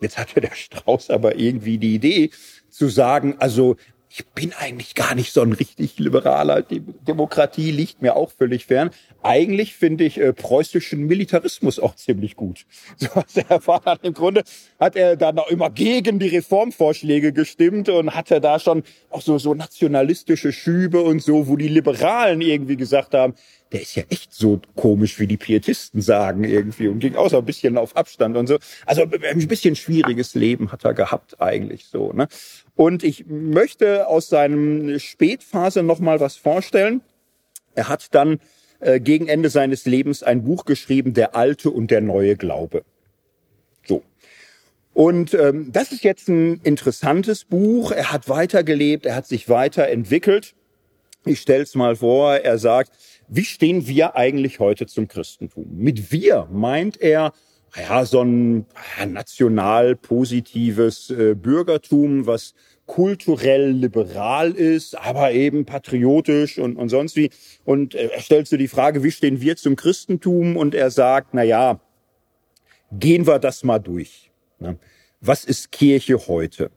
Jetzt hatte der Strauß aber irgendwie die Idee zu sagen, also ich bin eigentlich gar nicht so ein richtig liberaler. Die Demokratie liegt mir auch völlig fern. Eigentlich finde ich äh, preußischen Militarismus auch ziemlich gut. So was er erfahren Im Grunde hat er dann auch immer gegen die Reformvorschläge gestimmt und hatte da schon auch so, so nationalistische Schübe und so, wo die Liberalen irgendwie gesagt haben, der ist ja echt so komisch, wie die Pietisten sagen irgendwie und ging auch so ein bisschen auf Abstand und so. Also ein bisschen schwieriges Leben hat er gehabt eigentlich so. Ne? Und ich möchte aus seinem Spätphase noch mal was vorstellen. Er hat dann äh, gegen Ende seines Lebens ein Buch geschrieben, Der alte und der neue Glaube. So. Und ähm, das ist jetzt ein interessantes Buch. Er hat weitergelebt, er hat sich weiterentwickelt. Ich stell's mal vor, er sagt, wie stehen wir eigentlich heute zum Christentum? Mit wir meint er ja so ein national positives äh, Bürgertum, was kulturell liberal ist, aber eben patriotisch und, und sonst wie. Und äh, er stellt so die Frage, wie stehen wir zum Christentum? Und er sagt, na ja, gehen wir das mal durch. Ne? Was ist Kirche heute?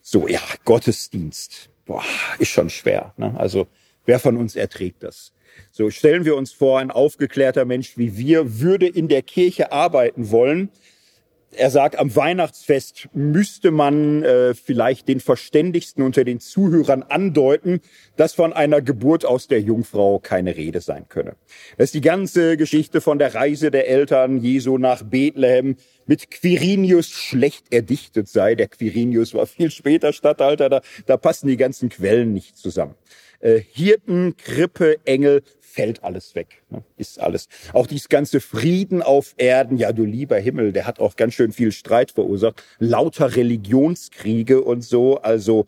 So, ja, Gottesdienst boah, ist schon schwer. Ne? Also wer von uns erträgt das? So stellen wir uns vor, ein aufgeklärter Mensch wie wir würde in der Kirche arbeiten wollen. Er sagt, am Weihnachtsfest müsste man äh, vielleicht den Verständigsten unter den Zuhörern andeuten, dass von einer Geburt aus der Jungfrau keine Rede sein könne. Das ist die ganze Geschichte von der Reise der Eltern Jesu nach Bethlehem mit Quirinius schlecht erdichtet sei. Der Quirinius war viel später Statthalter, da, da passen die ganzen Quellen nicht zusammen. Äh, Hirten, Krippe, Engel, fällt alles weg. Ne? Ist alles. Auch dieses ganze Frieden auf Erden, ja du lieber Himmel, der hat auch ganz schön viel Streit verursacht. Lauter Religionskriege und so. Also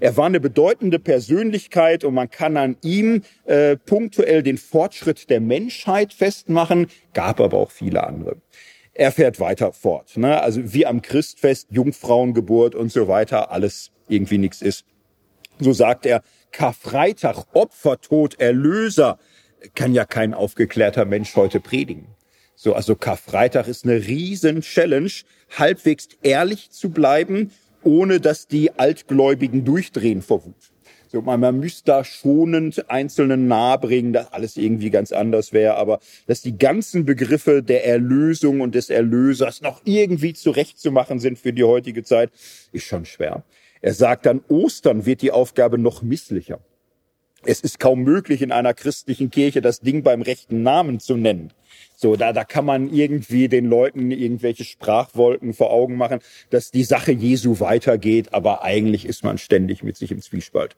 er war eine bedeutende Persönlichkeit und man kann an ihm äh, punktuell den Fortschritt der Menschheit festmachen, gab aber auch viele andere er fährt weiter fort. Ne? Also wie am Christfest, Jungfrauengeburt und so weiter, alles irgendwie nichts ist. So sagt er, Karfreitag, Opfertod, Erlöser, kann ja kein aufgeklärter Mensch heute predigen. So, also Karfreitag ist eine riesen Challenge, halbwegs ehrlich zu bleiben, ohne dass die Altgläubigen durchdrehen vor Wut. So, man, man müsste da schonend Einzelnen nahebringen, dass alles irgendwie ganz anders wäre, aber dass die ganzen Begriffe der Erlösung und des Erlösers noch irgendwie zurechtzumachen sind für die heutige Zeit, ist schon schwer. Er sagt dann, Ostern wird die Aufgabe noch misslicher. Es ist kaum möglich, in einer christlichen Kirche das Ding beim rechten Namen zu nennen. So, da, da kann man irgendwie den Leuten irgendwelche Sprachwolken vor Augen machen, dass die Sache Jesu weitergeht, aber eigentlich ist man ständig mit sich im Zwiespalt.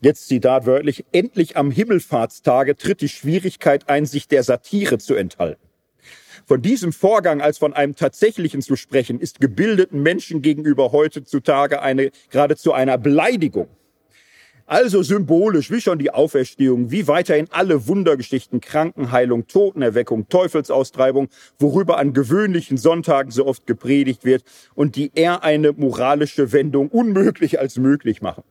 Jetzt Zitat wörtlich, endlich am Himmelfahrtstage tritt die Schwierigkeit ein, sich der Satire zu enthalten. Von diesem Vorgang als von einem tatsächlichen zu sprechen, ist gebildeten Menschen gegenüber heutzutage eine, geradezu einer Beleidigung. Also symbolisch, wie schon die Auferstehung, wie weiterhin alle Wundergeschichten, Krankenheilung, Totenerweckung, Teufelsaustreibung, worüber an gewöhnlichen Sonntagen so oft gepredigt wird und die eher eine moralische Wendung unmöglich als möglich machen.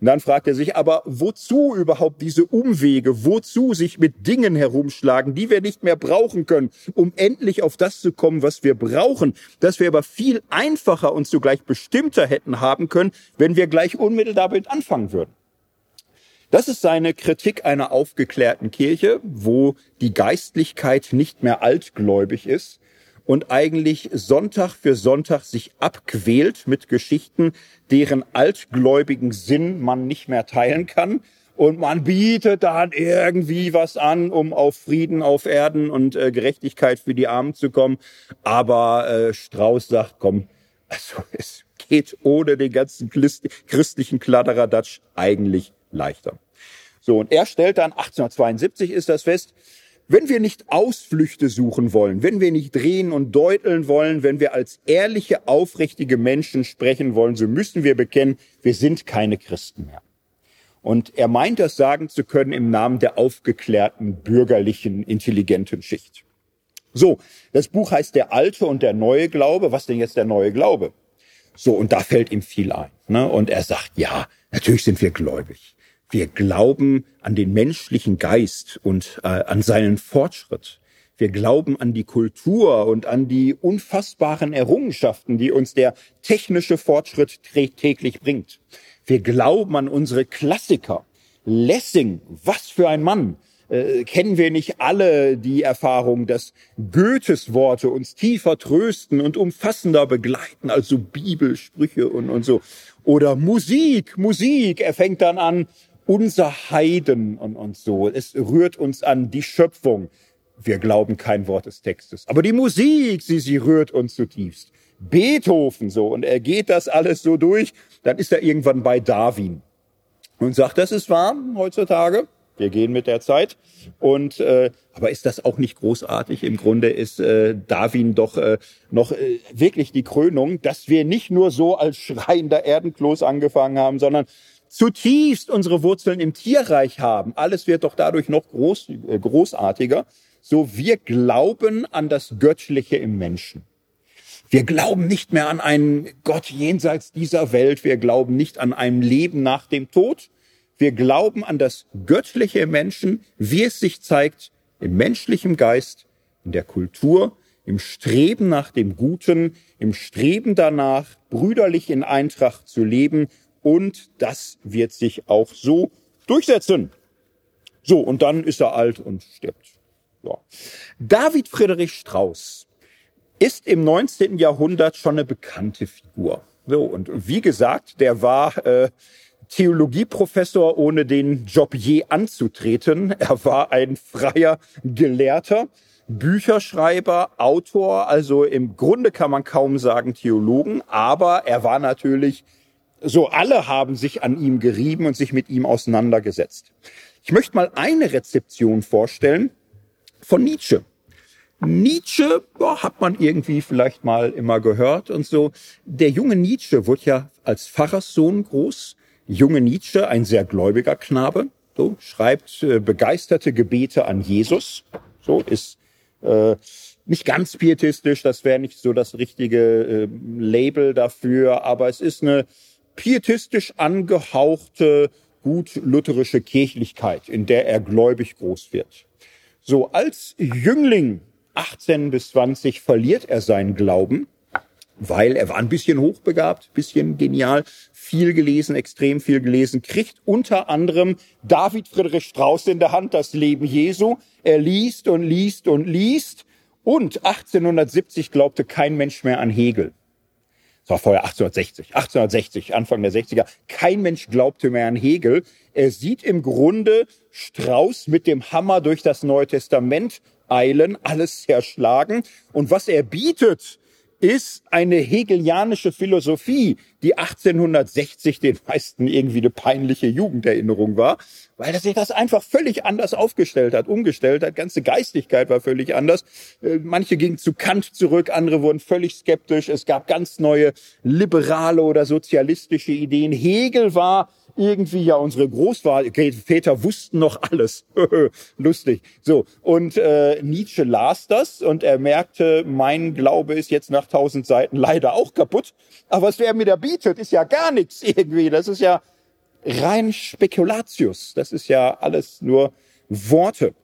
Und dann fragt er sich, aber wozu überhaupt diese Umwege? Wozu sich mit Dingen herumschlagen, die wir nicht mehr brauchen können, um endlich auf das zu kommen, was wir brauchen, das wir aber viel einfacher und zugleich bestimmter hätten haben können, wenn wir gleich unmittelbar damit anfangen würden. Das ist seine Kritik einer aufgeklärten Kirche, wo die Geistlichkeit nicht mehr altgläubig ist und eigentlich Sonntag für Sonntag sich abquält mit Geschichten, deren altgläubigen Sinn man nicht mehr teilen kann. Und man bietet dann irgendwie was an, um auf Frieden auf Erden und äh, Gerechtigkeit für die Armen zu kommen. Aber äh, Strauß sagt, komm, also es geht ohne den ganzen christlichen Kladderadatsch eigentlich leichter. So, und er stellt dann, 1872 ist das fest, wenn wir nicht Ausflüchte suchen wollen, wenn wir nicht drehen und deuteln wollen, wenn wir als ehrliche, aufrichtige Menschen sprechen wollen, so müssen wir bekennen, wir sind keine Christen mehr. Und er meint das sagen zu können im Namen der aufgeklärten, bürgerlichen, intelligenten Schicht. So, das Buch heißt Der alte und der neue Glaube. Was denn jetzt der neue Glaube? So, und da fällt ihm viel ein. Ne? Und er sagt, ja, natürlich sind wir gläubig. Wir glauben an den menschlichen Geist und äh, an seinen Fortschritt. Wir glauben an die Kultur und an die unfassbaren Errungenschaften, die uns der technische Fortschritt täglich bringt. Wir glauben an unsere Klassiker. Lessing, was für ein Mann. Äh, kennen wir nicht alle die Erfahrung, dass Goethes Worte uns tiefer trösten und umfassender begleiten, als so Bibelsprüche und, und so. Oder Musik, Musik. Er fängt dann an, unser Heiden und, und so. Es rührt uns an die Schöpfung. Wir glauben kein Wort des Textes. Aber die Musik, sie, sie rührt uns zutiefst. Beethoven so. Und er geht das alles so durch. Dann ist er irgendwann bei Darwin und sagt, das ist wahr heutzutage. Wir gehen mit der Zeit. Und äh, aber ist das auch nicht großartig? Im Grunde ist äh, Darwin doch äh, noch äh, wirklich die Krönung, dass wir nicht nur so als schreiender Erdenklos angefangen haben, sondern zutiefst unsere Wurzeln im Tierreich haben. Alles wird doch dadurch noch groß, äh, großartiger. So, wir glauben an das Göttliche im Menschen. Wir glauben nicht mehr an einen Gott jenseits dieser Welt. Wir glauben nicht an ein Leben nach dem Tod. Wir glauben an das Göttliche im Menschen, wie es sich zeigt im menschlichen Geist, in der Kultur, im Streben nach dem Guten, im Streben danach, brüderlich in Eintracht zu leben und das wird sich auch so durchsetzen. So, und dann ist er alt und stirbt. Ja. David Friedrich Strauss ist im 19. Jahrhundert schon eine bekannte Figur. So, und wie gesagt, der war äh, Theologieprofessor, ohne den Job je anzutreten. Er war ein freier Gelehrter, Bücherschreiber, Autor, also im Grunde kann man kaum sagen Theologen, aber er war natürlich so alle haben sich an ihm gerieben und sich mit ihm auseinandergesetzt. Ich möchte mal eine Rezeption vorstellen von Nietzsche. Nietzsche boah, hat man irgendwie vielleicht mal immer gehört und so. Der junge Nietzsche wurde ja als Pfarrerssohn groß. Junge Nietzsche, ein sehr gläubiger Knabe, so schreibt äh, begeisterte Gebete an Jesus. So ist äh, nicht ganz pietistisch, das wäre nicht so das richtige äh, Label dafür, aber es ist eine pietistisch angehauchte, gut lutherische Kirchlichkeit, in der er gläubig groß wird. So, als Jüngling 18 bis 20 verliert er seinen Glauben, weil er war ein bisschen hochbegabt, bisschen genial, viel gelesen, extrem viel gelesen, kriegt unter anderem David Friedrich Strauss in der Hand, das Leben Jesu. Er liest und liest und liest und 1870 glaubte kein Mensch mehr an Hegel. Das war vorher 1860, 1860, Anfang der 60er. Kein Mensch glaubte mehr an Hegel. Er sieht im Grunde Strauß mit dem Hammer durch das Neue Testament eilen, alles zerschlagen. Und was er bietet, ist eine hegelianische Philosophie, die 1860 den meisten irgendwie eine peinliche Jugenderinnerung war, weil er sich das einfach völlig anders aufgestellt hat, umgestellt hat. Ganze Geistigkeit war völlig anders. Äh, manche gingen zu Kant zurück, andere wurden völlig skeptisch. Es gab ganz neue liberale oder sozialistische Ideen. Hegel war irgendwie ja unsere Großväter wussten noch alles. Lustig. So und äh, Nietzsche las das und er merkte, mein Glaube ist jetzt nach tausend Seiten leider auch kaputt. Aber was er mir da bietet, ist ja gar nichts irgendwie. Das ist ja rein Spekulatius. Das ist ja alles nur Worte.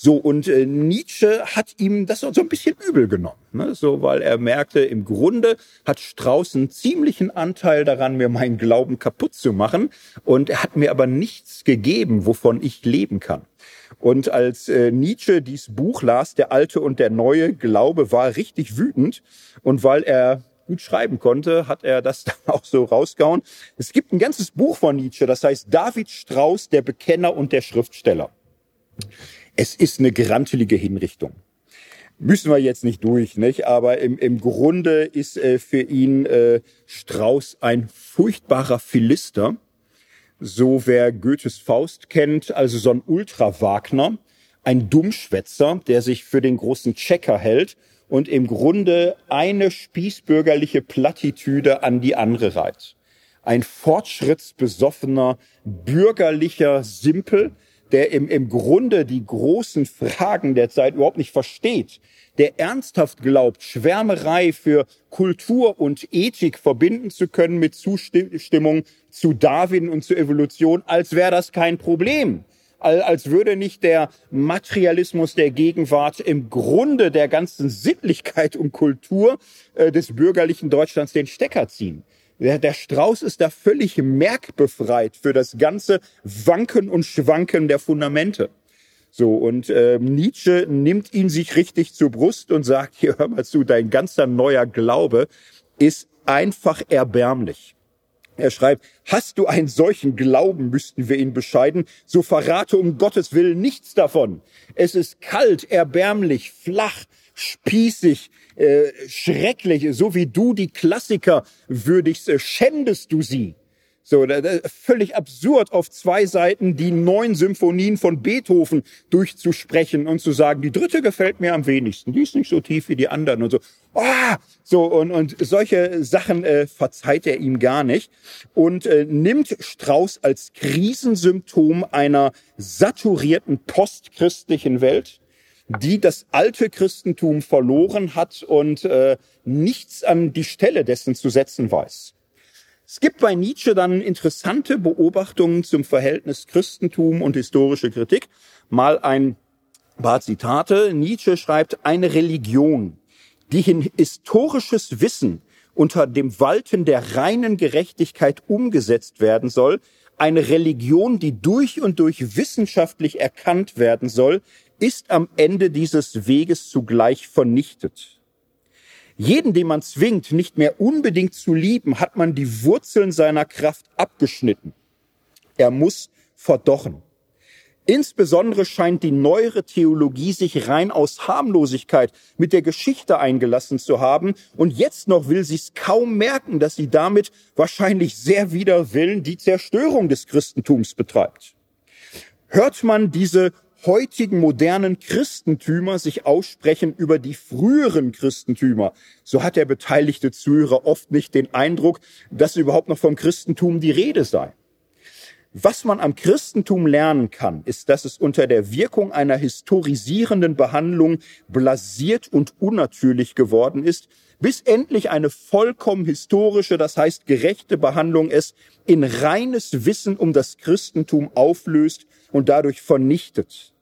So, und äh, Nietzsche hat ihm das so ein bisschen übel genommen. Ne? So, weil er merkte, im Grunde hat Strauß einen ziemlichen Anteil daran, mir meinen Glauben kaputt zu machen. Und er hat mir aber nichts gegeben, wovon ich leben kann. Und als äh, Nietzsche dies Buch las, Der alte und der neue Glaube, war richtig wütend. Und weil er gut schreiben konnte, hat er das dann auch so rausgehauen. Es gibt ein ganzes Buch von Nietzsche, das heißt David Strauß, der Bekenner und der Schriftsteller. Es ist eine grantelige Hinrichtung. Müssen wir jetzt nicht durch, nicht? Aber im, im Grunde ist äh, für ihn äh, Strauß ein furchtbarer Philister. So wer Goethes Faust kennt, also so ein Ultra-Wagner, ein Dummschwätzer, der sich für den großen Checker hält und im Grunde eine spießbürgerliche Plattitüde an die andere reiht. Ein fortschrittsbesoffener, bürgerlicher Simpel, der im, im Grunde die großen Fragen der Zeit überhaupt nicht versteht, der ernsthaft glaubt, Schwärmerei für Kultur und Ethik verbinden zu können mit Zustimmung zu Darwin und zur Evolution, als wäre das kein Problem. Als würde nicht der Materialismus der Gegenwart im Grunde der ganzen Sittlichkeit und Kultur äh, des bürgerlichen Deutschlands den Stecker ziehen. Der, der Strauß ist da völlig merkbefreit für das ganze Wanken und Schwanken der Fundamente. So, und äh, Nietzsche nimmt ihn sich richtig zur Brust und sagt, hier hör mal zu, dein ganzer neuer Glaube ist einfach erbärmlich. Er schreibt, hast du einen solchen Glauben, müssten wir ihn bescheiden, so verrate um Gottes Willen nichts davon. Es ist kalt, erbärmlich, flach, spießig, äh, schrecklich, so wie du die Klassiker würdigst, äh, schändest du sie. So, da, da, völlig absurd auf zwei Seiten die neun Symphonien von Beethoven durchzusprechen und zu sagen, die dritte gefällt mir am wenigsten, die ist nicht so tief wie die anderen und so. Ah, so und und solche Sachen äh, verzeiht er ihm gar nicht und äh, nimmt Strauß als Krisensymptom einer saturierten postchristlichen Welt die das alte Christentum verloren hat und äh, nichts an die Stelle dessen zu setzen weiß. Es gibt bei Nietzsche dann interessante Beobachtungen zum Verhältnis Christentum und historische Kritik. Mal ein paar Zitate. Nietzsche schreibt, eine Religion, die in historisches Wissen unter dem Walten der reinen Gerechtigkeit umgesetzt werden soll, eine Religion, die durch und durch wissenschaftlich erkannt werden soll, ist am Ende dieses Weges zugleich vernichtet. Jeden, den man zwingt, nicht mehr unbedingt zu lieben, hat man die Wurzeln seiner Kraft abgeschnitten. Er muss verdochen. Insbesondere scheint die neuere Theologie sich rein aus Harmlosigkeit mit der Geschichte eingelassen zu haben. Und jetzt noch will sie es kaum merken, dass sie damit wahrscheinlich sehr wider Willen die Zerstörung des Christentums betreibt. Hört man diese heutigen modernen Christentümer sich aussprechen über die früheren Christentümer, so hat der beteiligte Zuhörer oft nicht den Eindruck, dass überhaupt noch vom Christentum die Rede sei. Was man am Christentum lernen kann, ist, dass es unter der Wirkung einer historisierenden Behandlung blasiert und unnatürlich geworden ist, bis endlich eine vollkommen historische, das heißt gerechte Behandlung es in reines Wissen um das Christentum auflöst und dadurch vernichtet.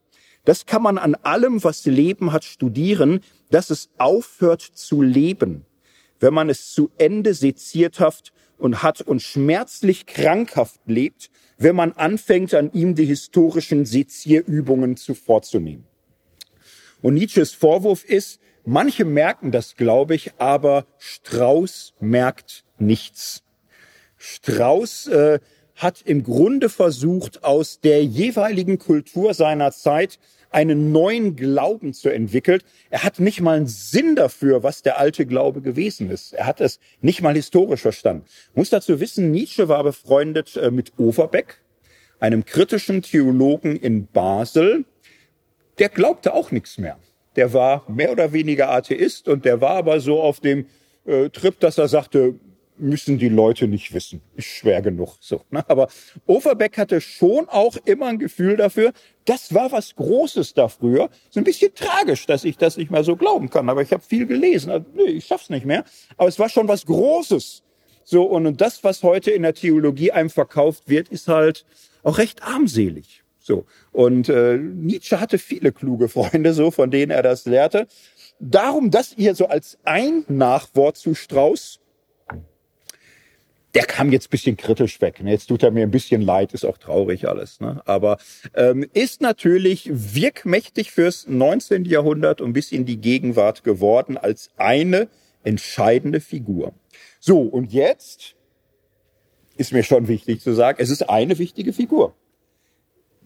Das kann man an allem, was Leben hat, studieren, dass es aufhört zu leben, wenn man es zu Ende sezierthaft und hat und schmerzlich krankhaft lebt, wenn man anfängt, an ihm die historischen Sezierübungen zu vorzunehmen. Und Nietzsches Vorwurf ist, Manche merken das, glaube ich, aber Strauß merkt nichts. Strauß äh, hat im Grunde versucht, aus der jeweiligen Kultur seiner Zeit einen neuen Glauben zu entwickeln. Er hat nicht mal einen Sinn dafür, was der alte Glaube gewesen ist. Er hat es nicht mal historisch verstanden. Muss dazu wissen, Nietzsche war befreundet äh, mit Overbeck, einem kritischen Theologen in Basel. Der glaubte auch nichts mehr. Der war mehr oder weniger Atheist und der war aber so auf dem äh, Trip, dass er sagte, müssen die Leute nicht wissen. Ist schwer genug. So, ne? Aber Overbeck hatte schon auch immer ein Gefühl dafür, das war was Großes da früher. So ein bisschen tragisch, dass ich das nicht mehr so glauben kann. Aber ich habe viel gelesen. Also, nee, ich schaff's nicht mehr. Aber es war schon was Großes. So, und das, was heute in der Theologie einem verkauft wird, ist halt auch recht armselig. So. Und äh, Nietzsche hatte viele kluge Freunde, so von denen er das lehrte. Darum, dass ihr so als ein Nachwort zu Strauß der kam jetzt bisschen kritisch weg. Ne? Jetzt tut er mir ein bisschen leid, ist auch traurig alles. Ne? Aber ähm, ist natürlich wirkmächtig fürs 19. Jahrhundert und bis in die Gegenwart geworden als eine entscheidende Figur. So, und jetzt ist mir schon wichtig zu sagen, es ist eine wichtige Figur.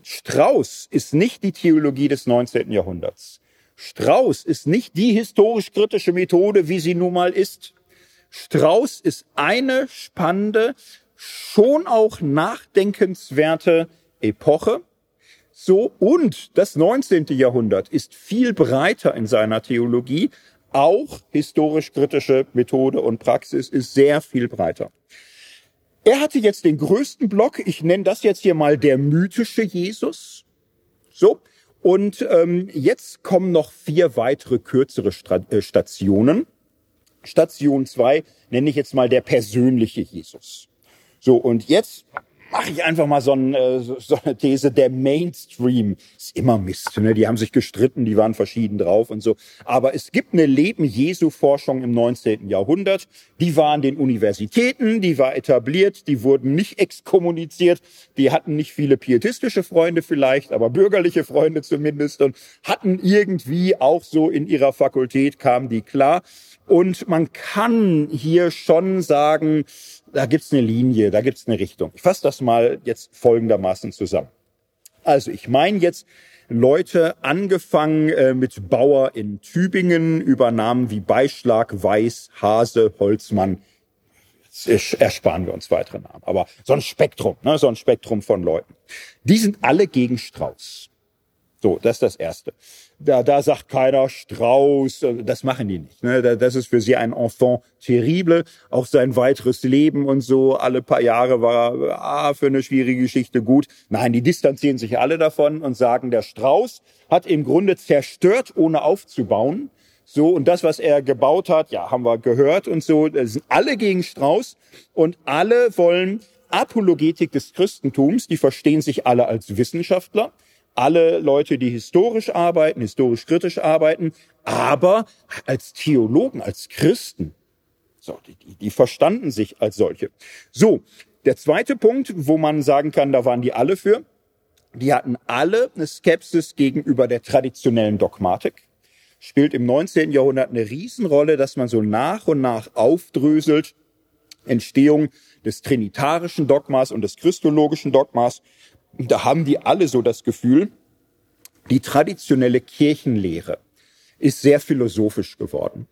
Strauß ist nicht die Theologie des 19. Jahrhunderts. Strauß ist nicht die historisch-kritische Methode, wie sie nun mal ist. Strauß ist eine spannende, schon auch nachdenkenswerte Epoche. So, und das 19. Jahrhundert ist viel breiter in seiner Theologie. Auch historisch-kritische Methode und Praxis ist sehr viel breiter. Er hatte jetzt den größten Block. Ich nenne das jetzt hier mal der mythische Jesus. So. Und ähm, jetzt kommen noch vier weitere kürzere äh, Stationen. Station zwei nenne ich jetzt mal der persönliche Jesus. So, und jetzt mache ich einfach mal so, ein, äh, so eine These, der Mainstream ist immer Mist. Ne? Die haben sich gestritten, die waren verschieden drauf und so. Aber es gibt eine Leben-Jesu-Forschung im 19. Jahrhundert. Die war an den Universitäten, die war etabliert, die wurden nicht exkommuniziert, die hatten nicht viele pietistische Freunde vielleicht, aber bürgerliche Freunde zumindest und hatten irgendwie auch so in ihrer Fakultät, kamen die klar. Und man kann hier schon sagen, da gibt's eine Linie, da gibt's eine Richtung. Ich fasse das mal jetzt folgendermaßen zusammen. Also ich meine jetzt Leute angefangen äh, mit Bauer in Tübingen über Namen wie Beischlag, Weiß, Hase, Holzmann. Jetzt ersparen wir uns weitere Namen. Aber so ein Spektrum, ne, so ein Spektrum von Leuten. Die sind alle gegen Strauß. So, das ist das Erste. Da, da sagt keiner Strauß, das machen die nicht. Ne? Das ist für sie ein Enfant terrible. Auch sein weiteres Leben und so, alle paar Jahre war ah, für eine schwierige Geschichte gut. Nein, die distanzieren sich alle davon und sagen, der Strauß hat im Grunde zerstört, ohne aufzubauen. So, und das, was er gebaut hat, ja, haben wir gehört und so, das sind alle gegen Strauß und alle wollen Apologetik des Christentums, die verstehen sich alle als Wissenschaftler alle Leute, die historisch arbeiten, historisch kritisch arbeiten, aber als Theologen, als Christen. So, die, die verstanden sich als solche. So, der zweite Punkt, wo man sagen kann, da waren die alle für. Die hatten alle eine Skepsis gegenüber der traditionellen Dogmatik. Spielt im 19. Jahrhundert eine Riesenrolle, dass man so nach und nach aufdröselt. Entstehung des trinitarischen Dogmas und des christologischen Dogmas da haben die alle so das Gefühl, die traditionelle Kirchenlehre ist sehr philosophisch geworden.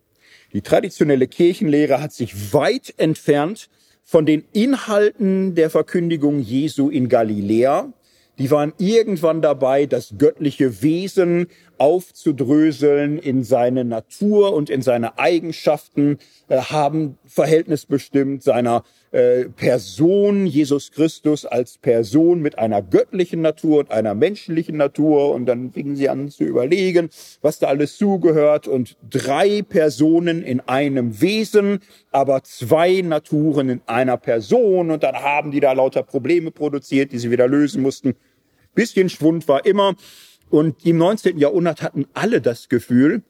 Die traditionelle Kirchenlehre hat sich weit entfernt von den Inhalten der Verkündigung Jesu in Galiläa. Die waren irgendwann dabei, das göttliche Wesen aufzudröseln in seine Natur und in seine Eigenschaften, äh, haben Verhältnis bestimmt seiner äh, Person, Jesus Christus als Person mit einer göttlichen Natur und einer menschlichen Natur. Und dann fingen sie an zu überlegen, was da alles zugehört. Und drei Personen in einem Wesen, aber zwei Naturen in einer Person. Und dann haben die da lauter Probleme produziert, die sie wieder lösen mussten. Bisschen Schwund war immer. Und im 19. Jahrhundert hatten alle das Gefühl,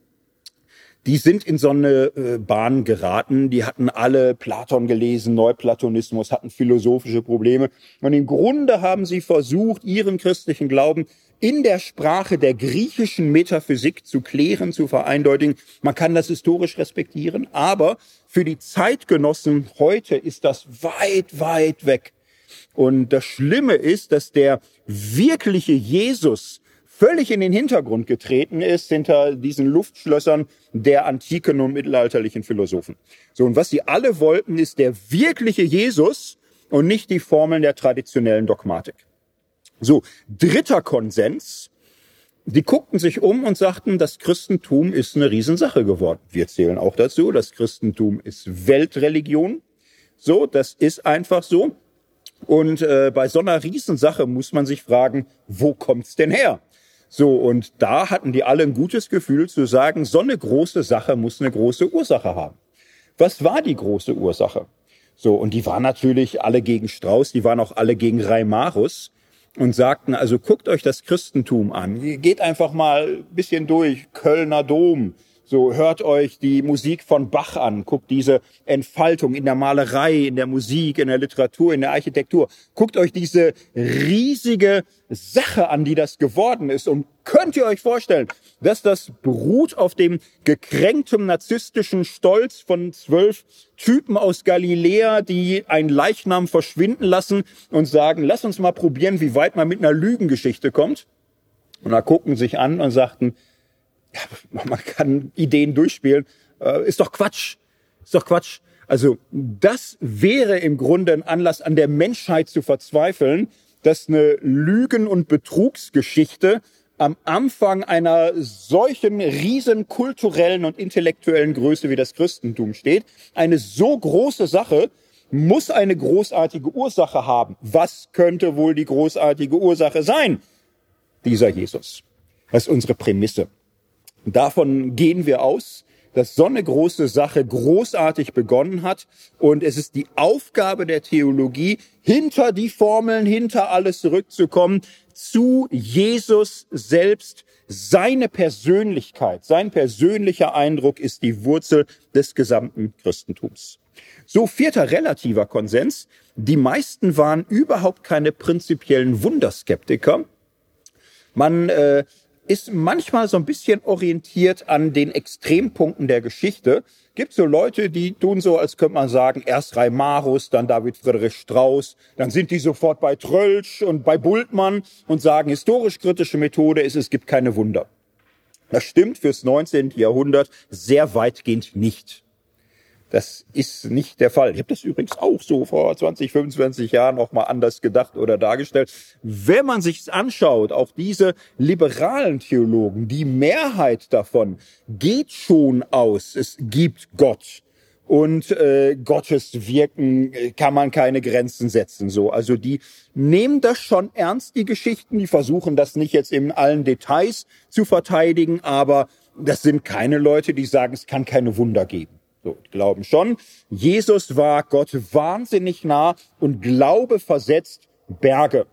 die sind in so eine äh, Bahn geraten. Die hatten alle Platon gelesen, Neuplatonismus, hatten philosophische Probleme. Und im Grunde haben sie versucht, ihren christlichen Glauben in der Sprache der griechischen Metaphysik zu klären, zu vereindeutigen. Man kann das historisch respektieren, aber für die Zeitgenossen heute ist das weit, weit weg. Und das Schlimme ist, dass der wirkliche Jesus völlig in den Hintergrund getreten ist hinter diesen Luftschlössern der antiken und mittelalterlichen Philosophen. So, und was sie alle wollten, ist der wirkliche Jesus und nicht die Formeln der traditionellen Dogmatik. So, dritter Konsens. Die guckten sich um und sagten, das Christentum ist eine Riesensache geworden. Wir zählen auch dazu, das Christentum ist Weltreligion. So, das ist einfach so. Und äh, bei so einer Riesensache muss man sich fragen, wo kommt's denn her? So, und da hatten die alle ein gutes Gefühl zu sagen, so eine große Sache muss eine große Ursache haben. Was war die große Ursache? So, und die waren natürlich alle gegen Strauß, die waren auch alle gegen Reimarus und sagten, also guckt euch das Christentum an, geht einfach mal ein bisschen durch, Kölner Dom, so hört euch die Musik von Bach an, guckt diese Entfaltung in der Malerei, in der Musik, in der Literatur, in der Architektur. Guckt euch diese riesige Sache an, die das geworden ist. Und könnt ihr euch vorstellen, dass das beruht auf dem gekränkten narzisstischen Stolz von zwölf Typen aus Galiläa, die einen Leichnam verschwinden lassen und sagen, lass uns mal probieren, wie weit man mit einer Lügengeschichte kommt. Und da gucken sich an und sagten, ja, man kann Ideen durchspielen. Äh, ist doch Quatsch. Ist doch Quatsch. Also das wäre im Grunde ein Anlass an der Menschheit zu verzweifeln, dass eine Lügen- und Betrugsgeschichte am Anfang einer solchen riesen kulturellen und intellektuellen Größe wie das Christentum steht. Eine so große Sache muss eine großartige Ursache haben. Was könnte wohl die großartige Ursache sein? Dieser Jesus. Das ist unsere Prämisse. Davon gehen wir aus, dass so eine große Sache großartig begonnen hat. Und es ist die Aufgabe der Theologie, hinter die Formeln, hinter alles zurückzukommen, zu Jesus selbst. Seine Persönlichkeit, sein persönlicher Eindruck ist die Wurzel des gesamten Christentums. So vierter relativer Konsens. Die meisten waren überhaupt keine prinzipiellen Wunderskeptiker. Man äh, ist manchmal so ein bisschen orientiert an den Extrempunkten der Geschichte. Gibt so Leute, die tun so, als könnte man sagen, erst Reimarus, dann David Friedrich Strauss, dann sind die sofort bei Trölsch und bei Bultmann und sagen, historisch-kritische Methode ist, es gibt keine Wunder. Das stimmt fürs 19. Jahrhundert sehr weitgehend nicht. Das ist nicht der Fall. Ich habe das übrigens auch so vor 20, 25 Jahren noch mal anders gedacht oder dargestellt. Wenn man sich anschaut, auch diese liberalen Theologen, die Mehrheit davon geht schon aus, es gibt Gott und äh, Gottes Wirken äh, kann man keine Grenzen setzen. So, also die nehmen das schon ernst, die Geschichten. Die versuchen das nicht jetzt in allen Details zu verteidigen, aber das sind keine Leute, die sagen, es kann keine Wunder geben. So, glauben schon. Jesus war Gott wahnsinnig nah und Glaube versetzt Berge.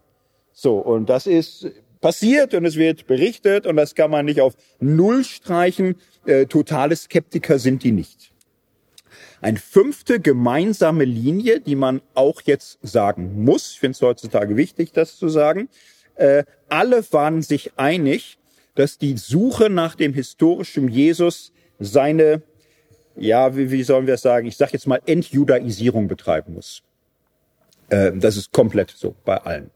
So, und das ist passiert und es wird berichtet und das kann man nicht auf Null streichen. Äh, totale Skeptiker sind die nicht. Eine fünfte gemeinsame Linie, die man auch jetzt sagen muss, ich finde es heutzutage wichtig, das zu sagen, äh, alle waren sich einig, dass die Suche nach dem historischen Jesus seine ja, wie, wie sollen wir es sagen, ich sage jetzt mal Entjudaisierung betreiben muss. Äh, das ist komplett so bei allen.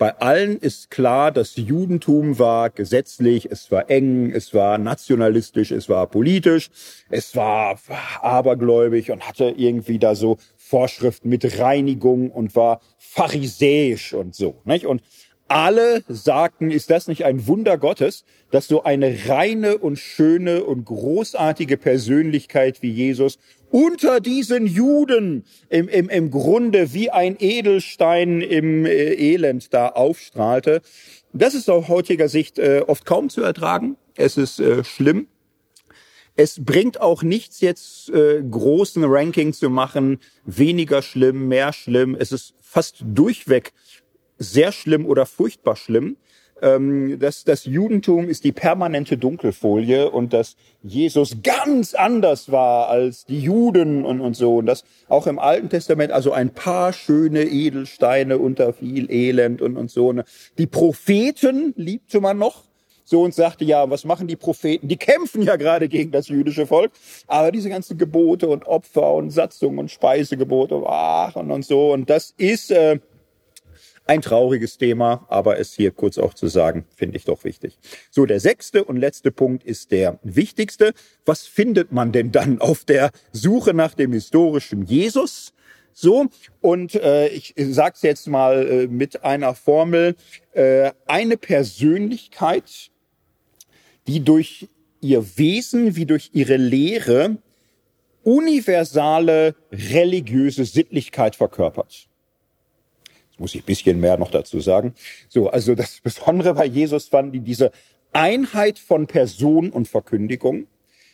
Bei allen ist klar, das Judentum war gesetzlich, es war eng, es war nationalistisch, es war politisch, es war abergläubig und hatte irgendwie da so Vorschriften mit Reinigung und war pharisäisch und so. Nicht? Und alle sagten, ist das nicht ein Wunder Gottes, dass so eine reine und schöne und großartige Persönlichkeit wie Jesus unter diesen Juden im, im, im Grunde wie ein Edelstein im äh, Elend da aufstrahlte. Das ist aus heutiger Sicht äh, oft kaum zu ertragen. Es ist äh, schlimm. Es bringt auch nichts, jetzt äh, großen Ranking zu machen, weniger schlimm, mehr schlimm. Es ist fast durchweg sehr schlimm oder furchtbar schlimm. ähm, das, das Judentum ist die permanente Dunkelfolie und dass Jesus ganz anders war als die Juden und, und so. Und dass auch im Alten Testament also ein paar schöne Edelsteine unter viel Elend und, und so. Die Propheten liebte man noch so und sagte, ja, was machen die Propheten? Die kämpfen ja gerade gegen das jüdische Volk, aber diese ganzen Gebote und Opfer und Satzungen und Speisegebote, ach und, und so, und das ist äh, ein trauriges Thema, aber es hier kurz auch zu sagen, finde ich doch wichtig. So, der sechste und letzte Punkt ist der wichtigste. Was findet man denn dann auf der Suche nach dem historischen Jesus? So, und äh, ich sage es jetzt mal äh, mit einer Formel, äh, eine Persönlichkeit, die durch ihr Wesen wie durch ihre Lehre universale religiöse Sittlichkeit verkörpert. Muss ich bisschen mehr noch dazu sagen. So, also das Besondere bei Jesus fanden die diese Einheit von Person und Verkündigung,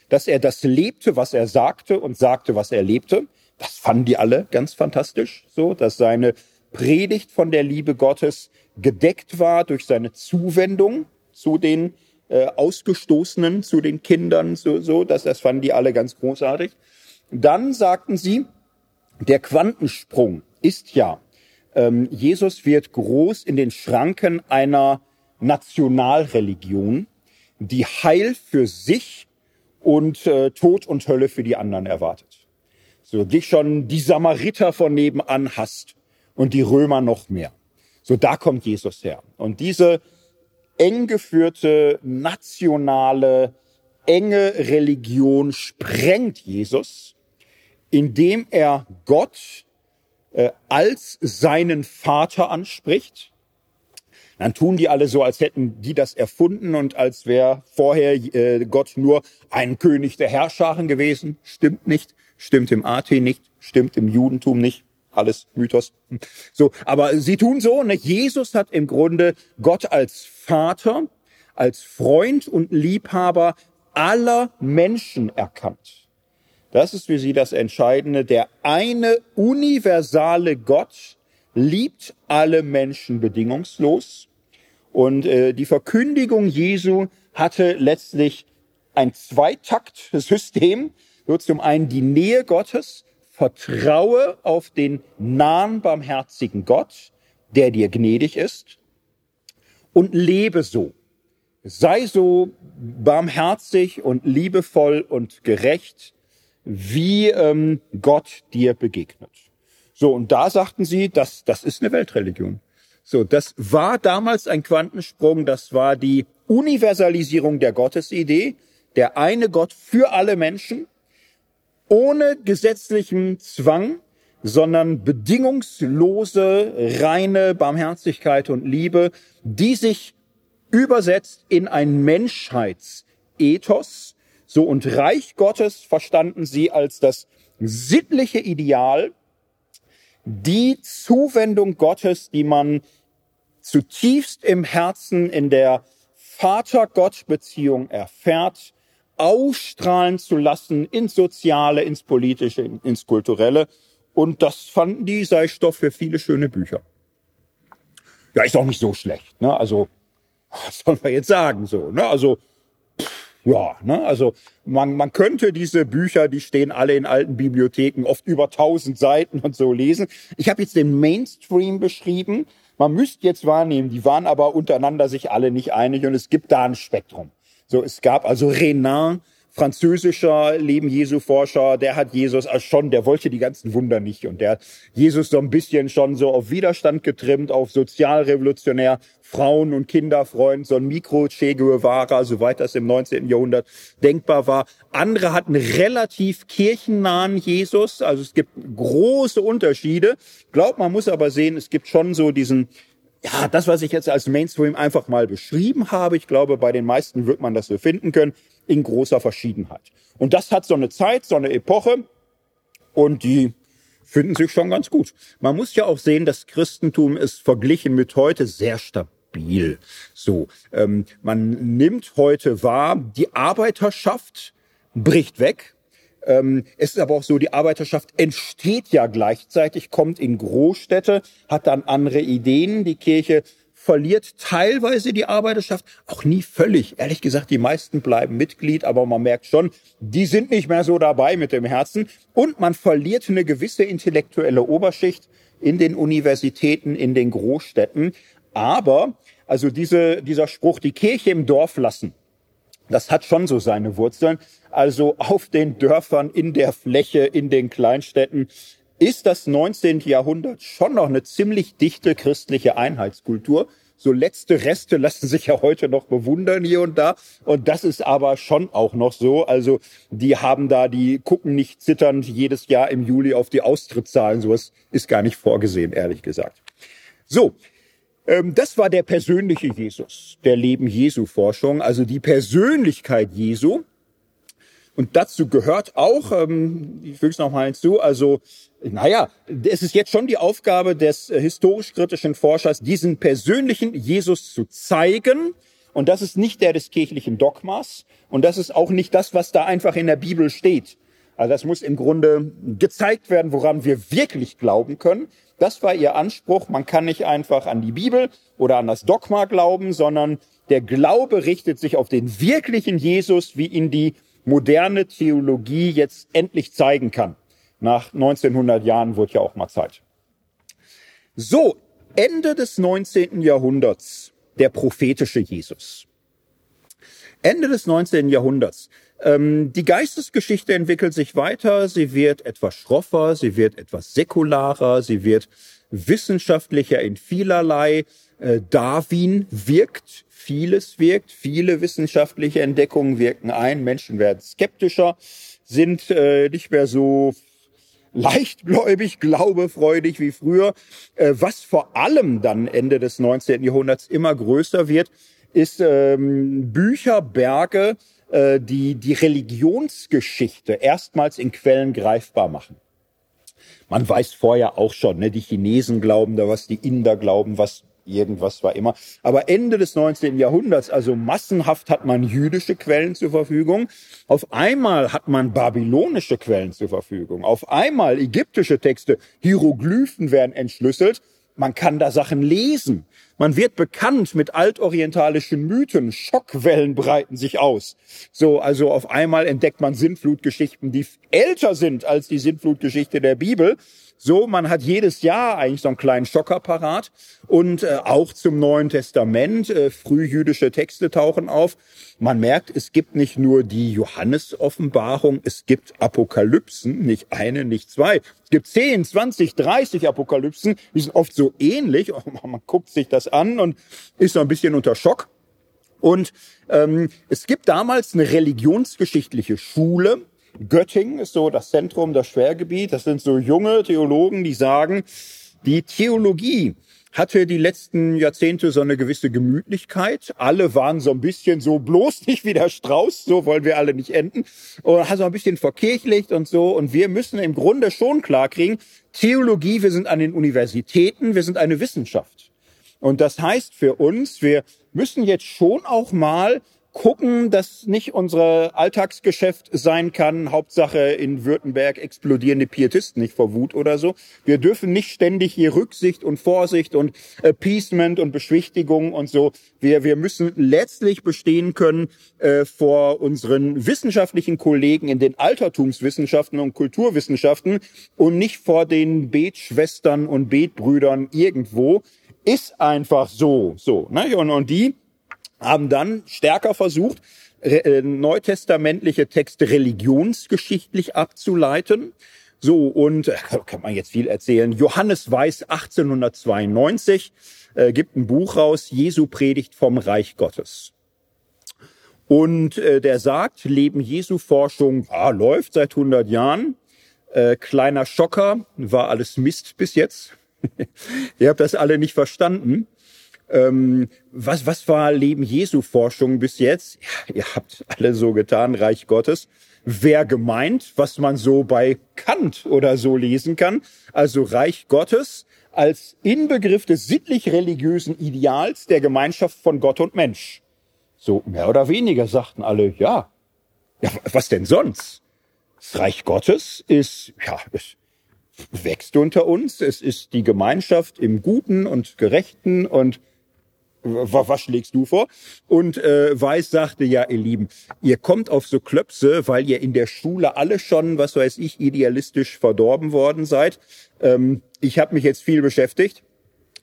dass er das lebte, was er sagte und sagte, was er lebte. Das fanden die alle ganz fantastisch, so, dass seine Predigt von der Liebe Gottes gedeckt war durch seine Zuwendung zu den äh, Ausgestoßenen, zu den Kindern, so, so, das, das fanden die alle ganz großartig. Dann sagten sie, der Quantensprung ist ja, ähm, Jesus wird groß in den Schranken einer Nationalreligion, die Heil für sich und äh, Tod und Hölle für die anderen erwartet. So, dich schon die Samariter von nebenan hasst und die Römer noch mehr. So, da kommt Jesus her. Und diese eng geführte, nationale, enge Religion sprengt Jesus, indem er Gott äh, als seinen Vater anspricht. Dann tun die alle so, als hätten die das erfunden und als wäre vorher äh, Gott nur ein König der Herrscharen gewesen. Stimmt nicht, stimmt im AT nicht, stimmt im Judentum nicht alles Mythos. So, aber sie tun so, ne? Jesus hat im Grunde Gott als Vater, als Freund und Liebhaber aller Menschen erkannt. Das ist für sie das Entscheidende. Der eine universale Gott liebt alle Menschen bedingungslos. Und äh, die Verkündigung Jesu hatte letztlich ein Zweitakt-System. So zum einen die Nähe Gottes, vertraue auf den nahen, barmherzigen Gott, der dir gnädig ist, und lebe so. Sei so barmherzig und liebevoll und gerecht, wie ähm, Gott dir begegnet. So, und da sagten sie, das, das ist eine Weltreligion. So, das war damals ein Quantensprung, das war die Universalisierung der Gottesidee, der eine Gott für alle Menschen, ohne gesetzlichen Zwang, sondern bedingungslose, reine Barmherzigkeit und Liebe, die sich übersetzt in ein Menschheitsethos. So und Reich Gottes verstanden sie als das sittliche Ideal, die Zuwendung Gottes, die man zutiefst im Herzen in der Vater-Gott-Beziehung erfährt, ausstrahlen zu lassen ins Soziale, ins Politische, ins Kulturelle. Und das fanden die sei Stoff für viele schöne Bücher. Ja, ist auch nicht so schlecht. Ne? Also, was soll man jetzt sagen so? Ne? Also, ja, ne? also man, man könnte diese Bücher, die stehen alle in alten Bibliotheken, oft über tausend Seiten und so lesen. Ich habe jetzt den Mainstream beschrieben. Man müsste jetzt wahrnehmen, die waren aber untereinander sich alle nicht einig und es gibt da ein Spektrum. So, es gab also Renan, französischer Leben Jesu Forscher, der hat Jesus also schon, der wollte die ganzen Wunder nicht und der hat Jesus so ein bisschen schon so auf Widerstand getrimmt, auf sozialrevolutionär, Frauen- und Kinderfreund, so ein Mikro Che Guevara, soweit das im 19. Jahrhundert denkbar war. Andere hatten relativ kirchennahen Jesus, also es gibt große Unterschiede. Ich glaube, man muss aber sehen, es gibt schon so diesen ja, das, was ich jetzt als Mainstream einfach mal beschrieben habe, ich glaube, bei den meisten wird man das so finden können, in großer Verschiedenheit. Und das hat so eine Zeit, so eine Epoche und die finden sich schon ganz gut. Man muss ja auch sehen, das Christentum ist verglichen mit heute sehr stabil. So, ähm, man nimmt heute wahr, die Arbeiterschaft bricht weg, ähm, es ist aber auch so, die Arbeiterschaft entsteht ja gleichzeitig, kommt in Großstädte, hat dann andere Ideen. Die Kirche verliert teilweise die Arbeiterschaft, auch nie völlig. Ehrlich gesagt, die meisten bleiben Mitglied, aber man merkt schon, die sind nicht mehr so dabei mit dem Herzen. Und man verliert eine gewisse intellektuelle Oberschicht in den Universitäten, in den Großstädten. Aber, also diese, dieser Spruch, die Kirche im Dorf lassen, das hat schon so seine Wurzeln. Also auf den Dörfern, in der Fläche, in den Kleinstädten ist das 19. Jahrhundert schon noch eine ziemlich dichte christliche Einheitskultur. So letzte Reste lassen sich ja heute noch bewundern hier und da. Und das ist aber schon auch noch so. Also die haben da, die gucken nicht zitternd jedes Jahr im Juli auf die Austrittszahlen. Sowas ist gar nicht vorgesehen, ehrlich gesagt. So. Ähm, das war der persönliche Jesus, der Leben Jesu Forschung, also die Persönlichkeit Jesu. Und dazu gehört auch, ähm, ich füge es nochmal hinzu, also naja, es ist jetzt schon die Aufgabe des äh, historisch-kritischen Forschers, diesen persönlichen Jesus zu zeigen. Und das ist nicht der des kirchlichen Dogmas. Und das ist auch nicht das, was da einfach in der Bibel steht. Also das muss im Grunde gezeigt werden, woran wir wirklich glauben können. Das war ihr Anspruch. Man kann nicht einfach an die Bibel oder an das Dogma glauben, sondern der Glaube richtet sich auf den wirklichen Jesus, wie ihn die moderne Theologie jetzt endlich zeigen kann. Nach 1900 Jahren wird ja auch mal Zeit. So, Ende des 19. Jahrhunderts, der prophetische Jesus. Ende des 19. Jahrhunderts. Ähm, die Geistesgeschichte entwickelt sich weiter, sie wird etwas schroffer, sie wird etwas säkularer, sie wird wissenschaftlicher in vielerlei. Äh, Darwin wirkt, vieles wirkt, viele wissenschaftliche Entdeckungen wirken ein, Menschen werden skeptischer, sind äh, nicht mehr so leichtgläubig, glaubefreudig wie früher. Äh, was vor allem dann Ende des 19. Jahrhunderts immer größer wird, ist ähm, Bücherberge, äh, die die Religionsgeschichte erstmals in Quellen greifbar machen. Man weiß vorher auch schon, ne, die Chinesen glauben da was, die Inder glauben was, irgendwas war immer. Aber Ende des 19. Jahrhunderts, also massenhaft hat man jüdische Quellen zur Verfügung. Auf einmal hat man babylonische Quellen zur Verfügung. Auf einmal ägyptische Texte, Hieroglyphen werden entschlüsselt. Man kann da Sachen lesen. Man wird bekannt mit altorientalischen Mythen. Schockwellen breiten sich aus. So, also auf einmal entdeckt man Sintflutgeschichten, die älter sind als die Sintflutgeschichte der Bibel. So, man hat jedes Jahr eigentlich so einen kleinen Schocker parat und äh, auch zum Neuen Testament äh, frühjüdische Texte tauchen auf. Man merkt, es gibt nicht nur die Johannes-Offenbarung, es gibt Apokalypsen, nicht eine, nicht zwei. Es gibt 10, 20, 30 Apokalypsen, die sind oft so ähnlich. Man guckt sich das an und ist so ein bisschen unter Schock. Und ähm, es gibt damals eine religionsgeschichtliche Schule, Göttingen ist so das Zentrum, das Schwergebiet. Das sind so junge Theologen, die sagen, die Theologie hatte die letzten Jahrzehnte so eine gewisse Gemütlichkeit. Alle waren so ein bisschen so bloß nicht wie der Strauß, so wollen wir alle nicht enden. Und hat so ein bisschen verkirchlicht und so. Und wir müssen im Grunde schon klarkriegen, Theologie, wir sind an den Universitäten, wir sind eine Wissenschaft. Und das heißt für uns, wir müssen jetzt schon auch mal gucken, dass nicht unser Alltagsgeschäft sein kann, Hauptsache in Württemberg explodierende Pietisten nicht vor Wut oder so. Wir dürfen nicht ständig hier Rücksicht und Vorsicht und Appeasement und Beschwichtigung und so. Wir, wir müssen letztlich bestehen können äh, vor unseren wissenschaftlichen Kollegen in den Altertumswissenschaften und Kulturwissenschaften und nicht vor den Betschwestern und Betbrüdern irgendwo. Ist einfach so, so. Ne? Und, und die haben dann stärker versucht, äh, neutestamentliche Texte religionsgeschichtlich abzuleiten. So, und äh, kann man jetzt viel erzählen. Johannes Weiß 1892 äh, gibt ein Buch raus, Jesu Predigt vom Reich Gottes. Und äh, der sagt, Leben Jesu Forschung ah, läuft seit 100 Jahren. Äh, kleiner Schocker, war alles Mist bis jetzt. Ihr habt das alle nicht verstanden. Ähm, was, was war Leben Jesu Forschung bis jetzt? Ja, ihr habt alle so getan, Reich Gottes. Wer gemeint, was man so bei Kant oder so lesen kann. Also Reich Gottes als Inbegriff des sittlich-religiösen Ideals der Gemeinschaft von Gott und Mensch. So mehr oder weniger sagten alle, ja. Ja, was denn sonst? Das Reich Gottes ist, ja, es wächst unter uns. Es ist die Gemeinschaft im Guten und Gerechten und was schlägst du vor? Und äh, Weiß sagte, ja, ihr Lieben, ihr kommt auf so Klöpse, weil ihr in der Schule alle schon, was weiß ich, idealistisch verdorben worden seid. Ähm, ich habe mich jetzt viel beschäftigt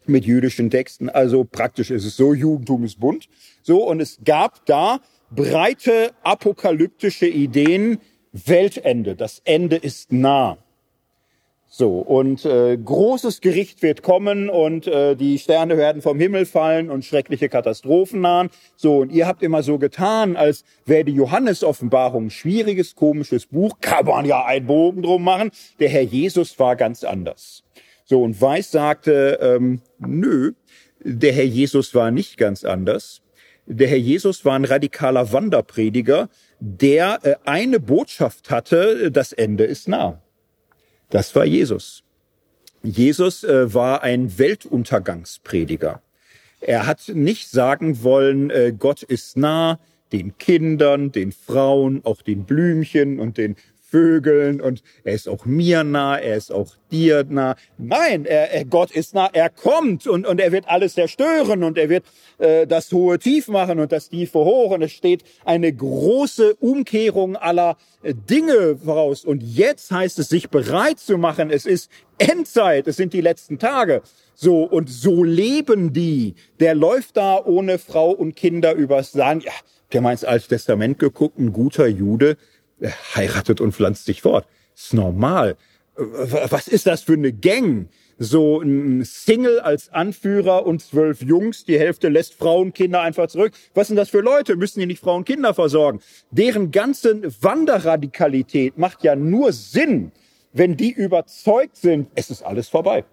mit jüdischen Texten. Also praktisch ist es so, Judentum ist bunt. So, und es gab da breite apokalyptische Ideen, Weltende, das Ende ist nah. So, und äh, großes Gericht wird kommen und äh, die Sterne werden vom Himmel fallen und schreckliche Katastrophen nahen. So, und ihr habt immer so getan, als wäre die Johannes-Offenbarung ein schwieriges, komisches Buch. Kann man ja einen Bogen drum machen. Der Herr Jesus war ganz anders. So, und Weiß sagte, ähm, nö, der Herr Jesus war nicht ganz anders. Der Herr Jesus war ein radikaler Wanderprediger, der äh, eine Botschaft hatte, das Ende ist nah. Das war Jesus. Jesus äh, war ein Weltuntergangsprediger. Er hat nicht sagen wollen, äh, Gott ist nah, den Kindern, den Frauen, auch den Blümchen und den Vögeln und er ist auch mir nah, er ist auch dir nah. Nein, er, er, Gott ist nah, er kommt und, und er wird alles zerstören und er wird äh, das hohe tief machen und das tiefe hoch und es steht eine große Umkehrung aller äh, Dinge voraus. Und jetzt heißt es, sich bereit zu machen. Es ist Endzeit, es sind die letzten Tage. So, und so leben die. Der läuft da ohne Frau und Kinder übers Land. Ja, der mal ins Alte Testament geguckt, ein guter Jude, heiratet und pflanzt sich fort. ist normal. Was ist das für eine Gang? So ein Single als Anführer und zwölf Jungs, die Hälfte lässt Frauen, Kinder einfach zurück. Was sind das für Leute? Müssen die nicht Frauen, Kinder versorgen? Deren ganze Wanderradikalität macht ja nur Sinn, wenn die überzeugt sind, es ist alles vorbei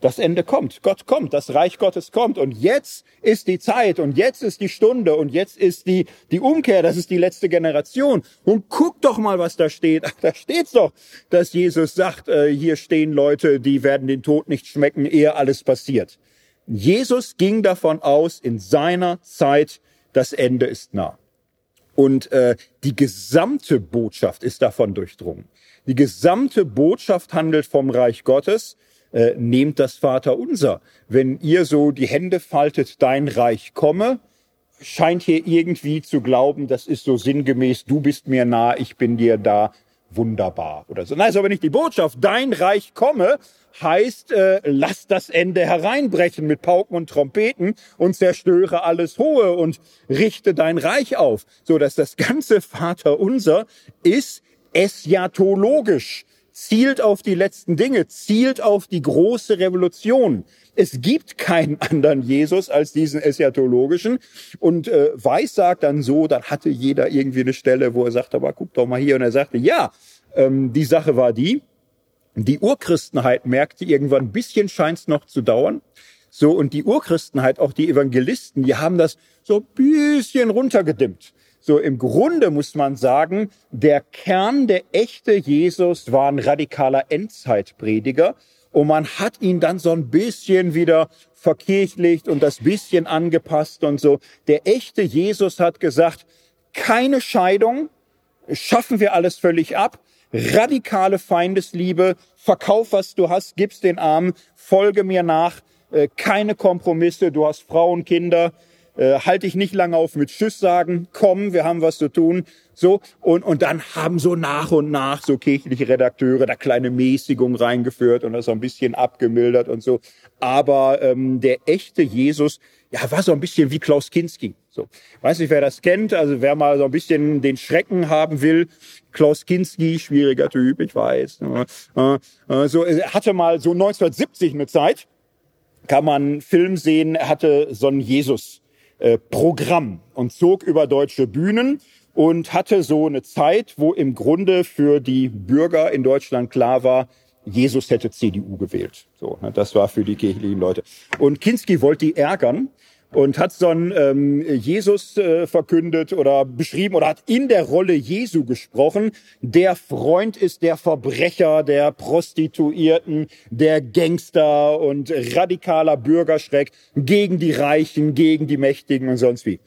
das Ende kommt. Gott kommt, das Reich Gottes kommt. Und jetzt ist die Zeit und jetzt ist die Stunde und jetzt ist die, die Umkehr, das ist die letzte Generation. Und guck doch mal, was da steht. Da steht's doch, dass Jesus sagt, äh, hier stehen Leute, die werden den Tod nicht schmecken, ehe alles passiert. Jesus ging davon aus, in seiner Zeit, das Ende ist nah. Und äh, die gesamte Botschaft ist davon durchdrungen. Die gesamte Botschaft handelt vom Reich Gottes äh, nehmt das Vaterunser. Wenn ihr so die Hände faltet, dein Reich komme, scheint hier irgendwie zu glauben, das ist so sinngemäß, du bist mir nah, ich bin dir da, wunderbar oder so. Nein, ist aber nicht die Botschaft. Dein Reich komme heißt, äh, lass das Ende hereinbrechen mit Pauken und Trompeten und zerstöre alles Hohe und richte dein Reich auf. So dass das ganze Vaterunser ist eschatologisch zielt auf die letzten Dinge, zielt auf die große Revolution. Es gibt keinen anderen Jesus als diesen eschatologischen. Und äh, Weiß sagt dann so, dann hatte jeder irgendwie eine Stelle, wo er sagt, aber guck doch mal hier. Und er sagte, ja, ähm, die Sache war die, die Urchristenheit merkte irgendwann, ein bisschen scheint's noch zu dauern. So, und die Urchristenheit, auch die Evangelisten, die haben das so ein bisschen runtergedimmt. So im Grunde muss man sagen, der Kern, der echte Jesus war ein radikaler Endzeitprediger und man hat ihn dann so ein bisschen wieder verkirchlicht und das bisschen angepasst und so. Der echte Jesus hat gesagt, keine Scheidung, schaffen wir alles völlig ab, radikale Feindesliebe, verkauf was du hast, gib's den Armen, folge mir nach, äh, keine Kompromisse, du hast Frauen, Kinder, äh, halte ich nicht lange auf mit Tschüss sagen, komm, wir haben was zu tun. So, und, und dann haben so nach und nach so kirchliche Redakteure da kleine Mäßigung reingeführt und das so ein bisschen abgemildert und so. Aber ähm, der echte Jesus, ja, war so ein bisschen wie Klaus Kinski. So, weiß nicht, wer das kennt. Also wer mal so ein bisschen den Schrecken haben will, Klaus Kinski, schwieriger Typ, ich weiß. Äh, äh, so, er hatte mal so 1970 eine Zeit, kann man Film sehen, er hatte so einen Jesus äh, Programm und zog über deutsche Bühnen und hatte so eine Zeit, wo im Grunde für die Bürger in Deutschland klar war, Jesus hätte CDU gewählt. So, ne, das war für die kirchlichen Leute. Und Kinski wollte die ärgern und hat einen ähm, Jesus äh, verkündet oder beschrieben oder hat in der Rolle Jesu gesprochen, der Freund ist der Verbrecher, der Prostituierten, der Gangster und radikaler Bürgerschreck gegen die Reichen, gegen die Mächtigen und sonst wie.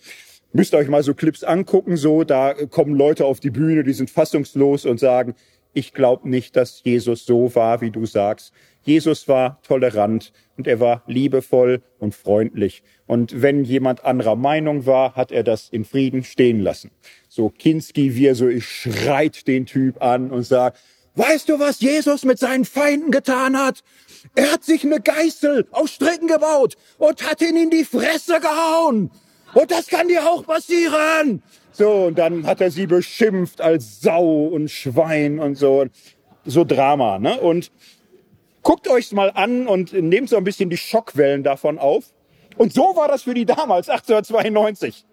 Müsst ihr euch mal so Clips angucken, so, da kommen Leute auf die Bühne, die sind fassungslos und sagen, ich glaube nicht, dass Jesus so war, wie du sagst. Jesus war tolerant und er war liebevoll und freundlich. Und wenn jemand anderer Meinung war, hat er das in Frieden stehen lassen. So Kinski, wie er so ist, schreit den Typ an und sagt, weißt du, was Jesus mit seinen Feinden getan hat? Er hat sich eine Geißel aus Stricken gebaut und hat ihn in die Fresse gehauen. Und das kann dir auch passieren. So, und dann hat er sie beschimpft als Sau und Schwein und so. So Drama, ne? Und guckt euch's mal an und nehmt so ein bisschen die Schockwellen davon auf. Und so war das für die damals, 1892.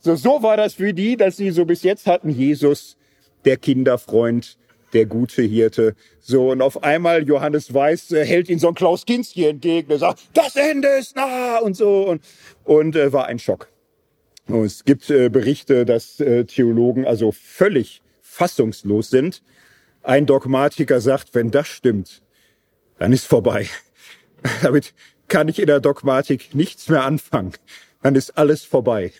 So, so war das für die, dass sie so bis jetzt hatten, Jesus, der Kinderfreund, der gute Hirte. So, und auf einmal Johannes Weiß äh, hält ihn so ein Klaus Kinski entgegen, der sagt, das Ende ist nah und so. Und, und äh, war ein Schock. Und es gibt äh, Berichte, dass äh, Theologen also völlig fassungslos sind. Ein Dogmatiker sagt, wenn das stimmt, dann ist vorbei. Damit kann ich in der Dogmatik nichts mehr anfangen. Dann ist alles vorbei.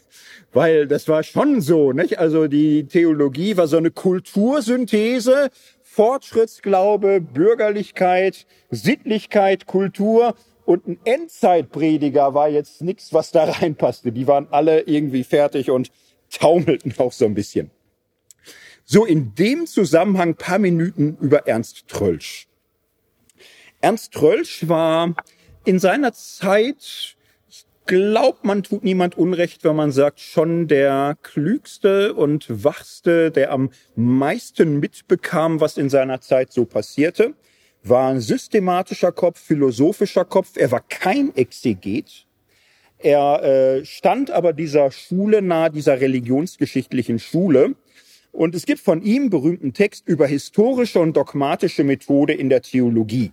Weil das war schon so, nicht? Also die Theologie war so eine Kultursynthese, Fortschrittsglaube, Bürgerlichkeit, Sittlichkeit, Kultur und ein Endzeitprediger war jetzt nichts, was da reinpasste. Die waren alle irgendwie fertig und taumelten auch so ein bisschen. So in dem Zusammenhang paar Minuten über Ernst Trölsch. Ernst Trölsch war in seiner Zeit, ich glaube, man tut niemand Unrecht, wenn man sagt, schon der klügste und wachste, der am meisten mitbekam, was in seiner Zeit so passierte war ein systematischer Kopf, philosophischer Kopf. Er war kein Exeget. Er äh, stand aber dieser Schule nahe, dieser religionsgeschichtlichen Schule. Und es gibt von ihm berühmten Text über historische und dogmatische Methode in der Theologie.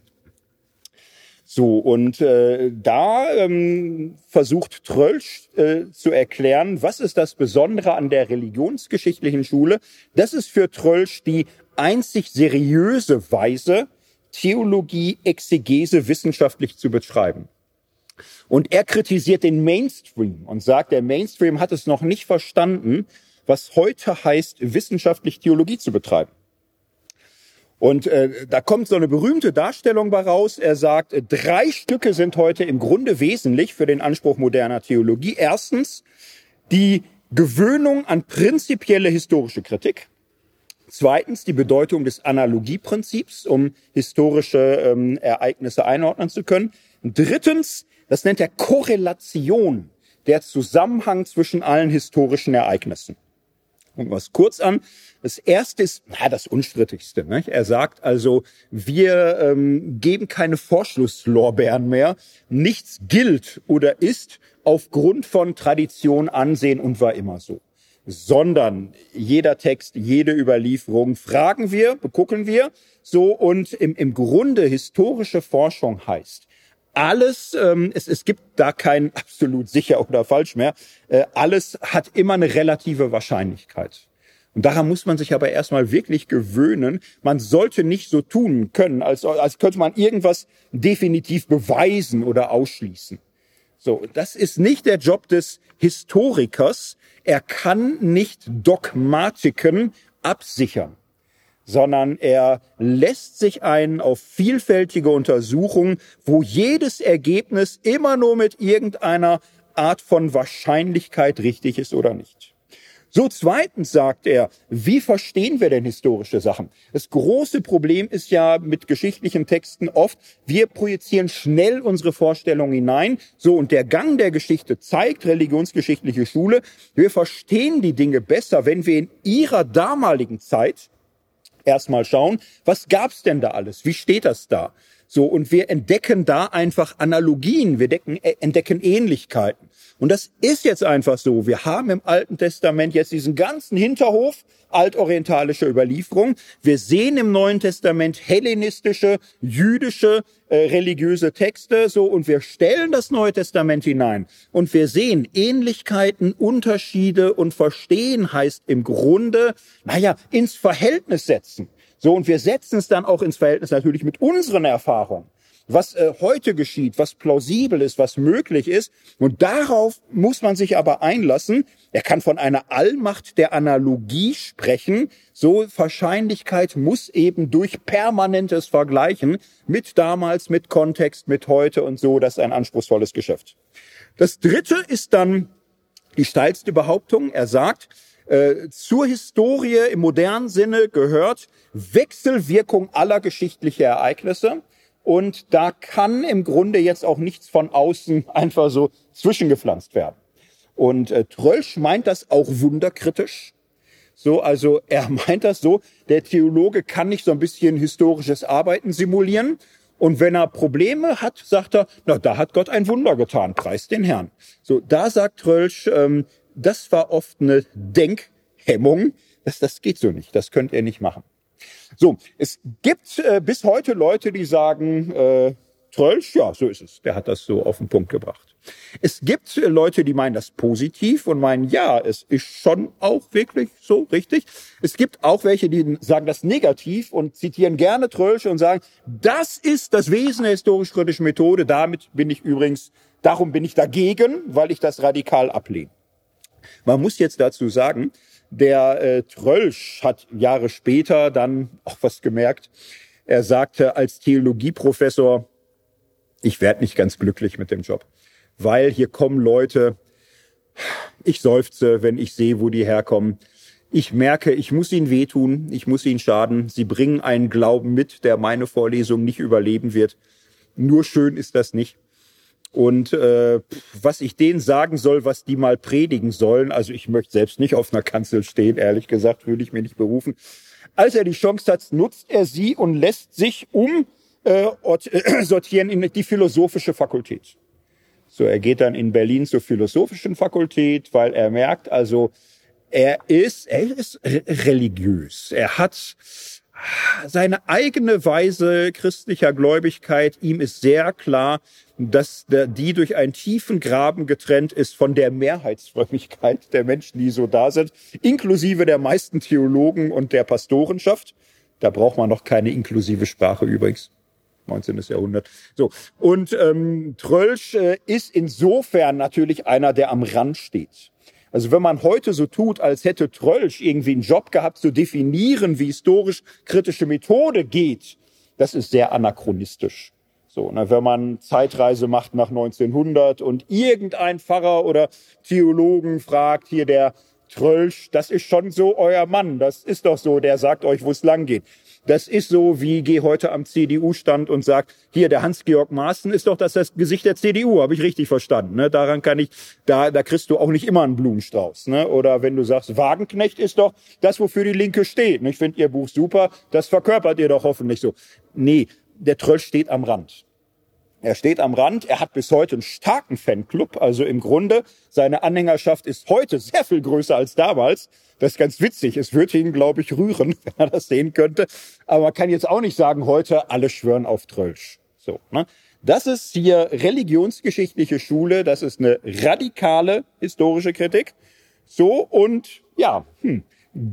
So, und äh, da ähm, versucht Trölsch äh, zu erklären, was ist das Besondere an der religionsgeschichtlichen Schule. Das ist für Trölsch die einzig seriöse Weise, Theologie, Exegese wissenschaftlich zu betreiben. Und er kritisiert den Mainstream und sagt, der Mainstream hat es noch nicht verstanden, was heute heißt, wissenschaftlich Theologie zu betreiben. Und äh, da kommt so eine berühmte Darstellung bei raus. Er sagt, drei Stücke sind heute im Grunde wesentlich für den Anspruch moderner Theologie. Erstens die Gewöhnung an prinzipielle historische Kritik. Zweitens die Bedeutung des Analogieprinzips, um historische ähm, Ereignisse einordnen zu können. Drittens, das nennt er Korrelation, der Zusammenhang zwischen allen historischen Ereignissen. Gucken wir es kurz an. Das erste ist, na, das unstrittigste. Ne? Er sagt also, wir ähm, geben keine Vorschlusslorbeeren mehr. Nichts gilt oder ist aufgrund von Tradition, Ansehen und war immer so sondern jeder Text, jede Überlieferung fragen wir, begucken wir so und im, im Grunde historische Forschung heißt, alles, ähm, es, es gibt da kein absolut sicher oder falsch mehr, äh, alles hat immer eine relative Wahrscheinlichkeit. Und daran muss man sich aber erstmal wirklich gewöhnen. Man sollte nicht so tun können, als, als könnte man irgendwas definitiv beweisen oder ausschließen. So, das ist nicht der Job des Historikers, er kann nicht Dogmatiken absichern, sondern er lässt sich ein auf vielfältige Untersuchungen, wo jedes Ergebnis immer nur mit irgendeiner Art von Wahrscheinlichkeit richtig ist oder nicht. So zweitens sagt er, wie verstehen wir denn historische Sachen? Das große Problem ist ja mit geschichtlichen Texten oft, wir projizieren schnell unsere Vorstellungen hinein. So, und der Gang der Geschichte zeigt, religionsgeschichtliche Schule, wir verstehen die Dinge besser, wenn wir in ihrer damaligen Zeit erstmal schauen, was gab's denn da alles? Wie steht das da? So, und wir entdecken da einfach Analogien, wir decken, äh, entdecken Ähnlichkeiten. Und das ist jetzt einfach so. Wir haben im Alten Testament jetzt diesen ganzen Hinterhof altorientalische Überlieferung. Wir sehen im Neuen Testament hellenistische, jüdische, äh, religiöse Texte, so, und wir stellen das Neue Testament hinein. Und wir sehen Ähnlichkeiten, Unterschiede und verstehen heißt im Grunde, naja, ins Verhältnis setzen. So, und wir setzen es dann auch ins Verhältnis natürlich mit unseren Erfahrungen. Was äh, heute geschieht, was plausibel ist, was möglich ist. Und darauf muss man sich aber einlassen. Er kann von einer Allmacht der Analogie sprechen. So Wahrscheinlichkeit muss eben durch permanentes Vergleichen mit damals, mit Kontext, mit heute und so, das ist ein anspruchsvolles Geschäft. Das dritte ist dann die steilste Behauptung. Er sagt, äh, zur Historie im modernen Sinne gehört Wechselwirkung aller geschichtlicher Ereignisse. Und da kann im Grunde jetzt auch nichts von außen einfach so zwischengepflanzt werden. Und äh, Trölsch meint das auch wunderkritisch. So, also er meint das so, der Theologe kann nicht so ein bisschen historisches Arbeiten simulieren. Und wenn er Probleme hat, sagt er, na, da hat Gott ein Wunder getan, preis den Herrn. So, da sagt Trölsch, ähm, das war oft eine Denkhemmung. Das, das geht so nicht, das könnt ihr nicht machen. So, es gibt äh, bis heute Leute, die sagen, äh, Trölsch, ja, so ist es. Der hat das so auf den Punkt gebracht. Es gibt äh, Leute, die meinen das positiv und meinen, ja, es ist schon auch wirklich so richtig. Es gibt auch welche, die sagen das negativ und zitieren gerne Trölsch und sagen, das ist das Wesen der historisch-kritischen Methode. Damit bin ich übrigens, darum bin ich dagegen, weil ich das radikal ablehne. Man muss jetzt dazu sagen, der äh, Trölsch hat Jahre später dann auch was gemerkt. Er sagte als Theologieprofessor, ich werde nicht ganz glücklich mit dem Job, weil hier kommen Leute, ich seufze, wenn ich sehe, wo die herkommen. Ich merke, ich muss ihnen wehtun, ich muss ihnen schaden. Sie bringen einen Glauben mit, der meine Vorlesung nicht überleben wird. Nur schön ist das nicht. Und äh, was ich denen sagen soll, was die mal predigen sollen, also ich möchte selbst nicht auf einer Kanzel stehen, ehrlich gesagt, würde ich mir nicht berufen. Als er die Chance hat, nutzt er sie und lässt sich um äh, sortieren in die philosophische Fakultät. So, er geht dann in Berlin zur philosophischen Fakultät, weil er merkt, also er ist, er ist religiös. Er hat seine eigene Weise christlicher Gläubigkeit. Ihm ist sehr klar, dass die durch einen tiefen Graben getrennt ist von der Mehrheitsfrömmigkeit der Menschen, die so da sind, inklusive der meisten Theologen und der Pastorenschaft. Da braucht man noch keine inklusive Sprache übrigens. 19. Jahrhundert. So. Und ähm, Trölsch äh, ist insofern natürlich einer, der am Rand steht. Also wenn man heute so tut, als hätte Trölsch irgendwie einen Job gehabt, zu definieren, wie historisch kritische Methode geht, das ist sehr anachronistisch. So, na, wenn man Zeitreise macht nach 1900 und irgendein Pfarrer oder Theologen fragt, hier der Trölsch, das ist schon so euer Mann, das ist doch so, der sagt euch, wo es lang geht. Das ist so, wie geh heute am CDU-Stand und sagt, hier, der Hans-Georg Maaßen ist doch das, das Gesicht der CDU, habe ich richtig verstanden. Ne? Daran kann ich, da, da kriegst du auch nicht immer einen Blumenstrauß. Ne? Oder wenn du sagst, Wagenknecht ist doch das, wofür die Linke steht. Ich finde ihr Buch super, das verkörpert ihr doch hoffentlich so. Nee, der Tröll steht am Rand. Er steht am Rand, er hat bis heute einen starken Fanclub, also im Grunde, seine Anhängerschaft ist heute sehr viel größer als damals. Das ist ganz witzig. Es würde ihn, glaube ich, rühren, wenn er das sehen könnte. Aber man kann jetzt auch nicht sagen, heute alle schwören auf Trölsch. So, ne? Das ist hier religionsgeschichtliche Schule. Das ist eine radikale historische Kritik. So und ja, hm,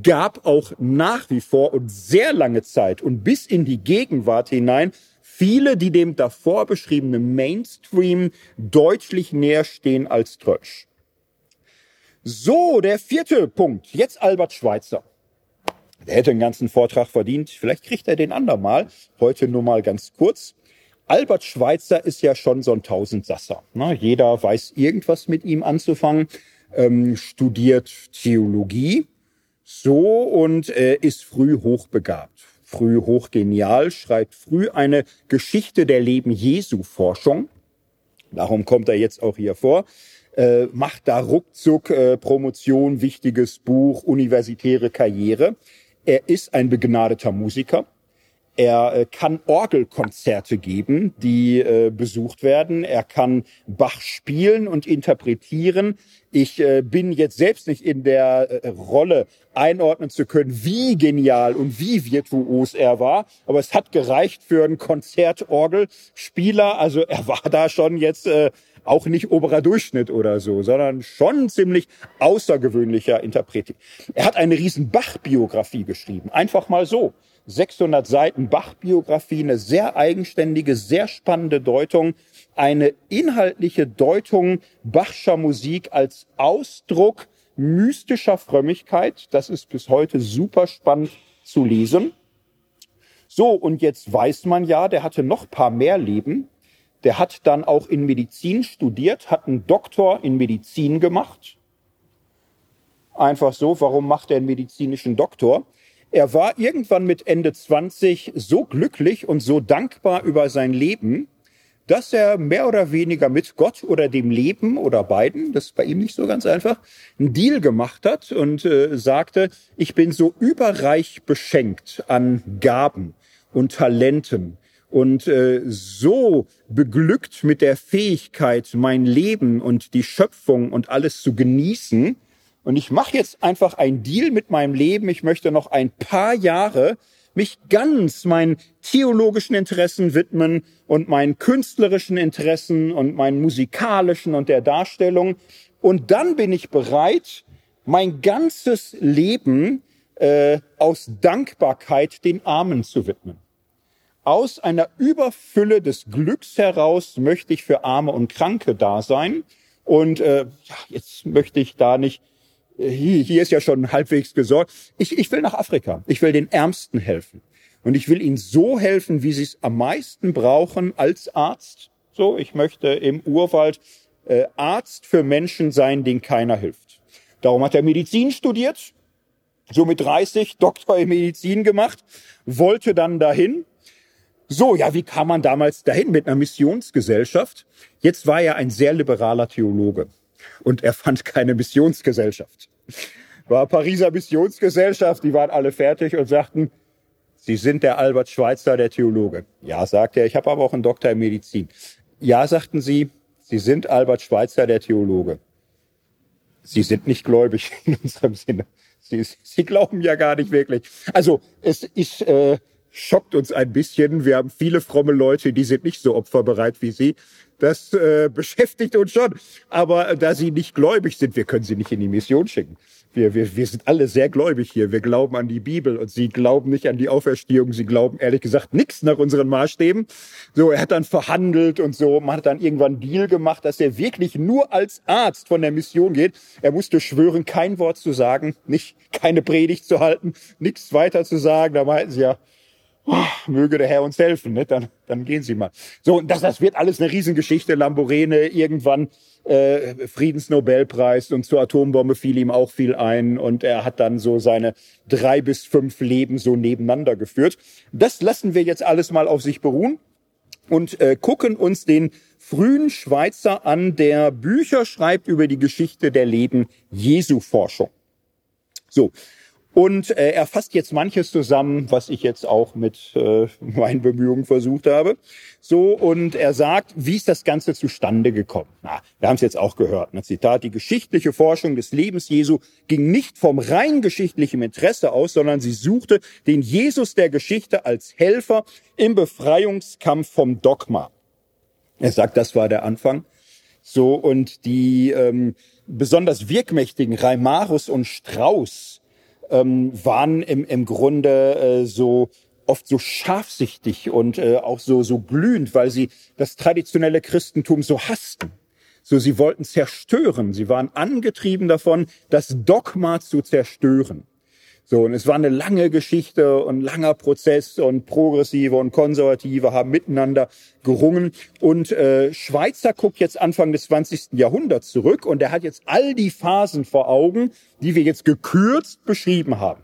gab auch nach wie vor und sehr lange Zeit und bis in die Gegenwart hinein viele, die dem davor beschriebenen Mainstream deutlich näher stehen als Trösch. So, der vierte Punkt. Jetzt Albert Schweitzer. Der hätte einen ganzen Vortrag verdient. Vielleicht kriegt er den andermal. Heute nur mal ganz kurz. Albert Schweitzer ist ja schon so ein Tausendsasser. Ne? Jeder weiß irgendwas mit ihm anzufangen, ähm, studiert Theologie, so und äh, ist früh hochbegabt früh hochgenial, schreibt früh eine Geschichte der Leben Jesu Forschung. Darum kommt er jetzt auch hier vor. Äh, macht da ruckzuck äh, Promotion, wichtiges Buch, universitäre Karriere. Er ist ein begnadeter Musiker. Er äh, kann Orgelkonzerte geben, die äh, besucht werden. Er kann Bach spielen und interpretieren. Ich äh, bin jetzt selbst nicht in der äh, Rolle einordnen zu können, wie genial und wie virtuos er war. Aber es hat gereicht für einen Konzertorgelspieler. Also er war da schon jetzt äh, auch nicht oberer Durchschnitt oder so, sondern schon ziemlich außergewöhnlicher Interpret. Er hat eine riesen Bach-Biografie geschrieben. Einfach mal so 600 Seiten Bach-Biografie, eine sehr eigenständige, sehr spannende Deutung, eine inhaltliche Deutung Bachscher Musik als Ausdruck mystischer Frömmigkeit. Das ist bis heute super spannend zu lesen. So, und jetzt weiß man ja, der hatte noch paar mehr Leben. Der hat dann auch in Medizin studiert, hat einen Doktor in Medizin gemacht. Einfach so, warum macht er einen medizinischen Doktor? Er war irgendwann mit Ende 20 so glücklich und so dankbar über sein Leben, dass er mehr oder weniger mit Gott oder dem Leben oder beiden, das ist bei ihm nicht so ganz einfach, einen Deal gemacht hat und äh, sagte, ich bin so überreich beschenkt an Gaben und Talenten und äh, so beglückt mit der Fähigkeit, mein Leben und die Schöpfung und alles zu genießen. Und ich mache jetzt einfach ein Deal mit meinem Leben. Ich möchte noch ein paar Jahre mich ganz meinen theologischen Interessen widmen und meinen künstlerischen Interessen und meinen musikalischen und der Darstellung. Und dann bin ich bereit, mein ganzes Leben äh, aus Dankbarkeit den Armen zu widmen. Aus einer Überfülle des Glücks heraus möchte ich für Arme und Kranke da sein. Und äh, ja, jetzt möchte ich da nicht hier, hier ist ja schon halbwegs gesorgt. Ich, ich will nach Afrika. Ich will den Ärmsten helfen. Und ich will ihnen so helfen, wie sie es am meisten brauchen als Arzt. So, ich möchte im Urwald äh, Arzt für Menschen sein, denen keiner hilft. Darum hat er Medizin studiert, so mit 30 Doktor in Medizin gemacht, wollte dann dahin. So, ja, wie kam man damals dahin mit einer Missionsgesellschaft? Jetzt war er ein sehr liberaler Theologe und er fand keine Missionsgesellschaft. War Pariser Missionsgesellschaft, die waren alle fertig und sagten, Sie sind der Albert Schweitzer, der Theologe. Ja, sagt er, ich habe aber auch einen Doktor in Medizin. Ja, sagten sie, Sie sind Albert Schweitzer, der Theologe. Sie sind nicht gläubig in unserem Sinne. Sie, Sie glauben ja gar nicht wirklich. Also es ist, äh, schockt uns ein bisschen. Wir haben viele fromme Leute, die sind nicht so opferbereit wie Sie. Das äh, beschäftigt uns schon. Aber äh, da sie nicht gläubig sind, wir können sie nicht in die Mission schicken. Wir, wir, wir sind alle sehr gläubig hier. Wir glauben an die Bibel und sie glauben nicht an die Auferstehung. Sie glauben ehrlich gesagt nichts nach unseren Maßstäben. So, er hat dann verhandelt und so. Man hat dann irgendwann Deal gemacht, dass er wirklich nur als Arzt von der Mission geht. Er musste schwören, kein Wort zu sagen, nicht keine Predigt zu halten, nichts weiter zu sagen. Da meinten sie ja, oh, möge der Herr uns helfen, ne? dann, dann gehen Sie mal. So, das, das wird alles eine Riesengeschichte. Lamborene irgendwann äh, Friedensnobelpreis und zur Atombombe fiel ihm auch viel ein und er hat dann so seine drei bis fünf Leben so nebeneinander geführt. Das lassen wir jetzt alles mal auf sich beruhen und äh, gucken uns den frühen Schweizer an, der Bücher schreibt über die Geschichte der Leben Jesu Forschung. So, und äh, er fasst jetzt manches zusammen, was ich jetzt auch mit äh, meinen Bemühungen versucht habe. So, und er sagt, wie ist das Ganze zustande gekommen? Na, wir haben es jetzt auch gehört. Ne? Zitat, die geschichtliche Forschung des Lebens Jesu ging nicht vom rein geschichtlichen Interesse aus, sondern sie suchte den Jesus der Geschichte als Helfer im Befreiungskampf vom Dogma. Er sagt, das war der Anfang. So, und die ähm, besonders wirkmächtigen Reimarus und Strauß, ähm, waren im, im Grunde äh, so oft so scharfsichtig und äh, auch so, so glühend, weil sie das traditionelle Christentum so hassten. So, sie wollten zerstören. Sie waren angetrieben davon, das Dogma zu zerstören. So, und es war eine lange Geschichte und langer Prozess und Progressive und Konservative haben miteinander gerungen. Und äh, Schweizer guckt jetzt Anfang des 20. Jahrhunderts zurück und er hat jetzt all die Phasen vor Augen, die wir jetzt gekürzt beschrieben haben.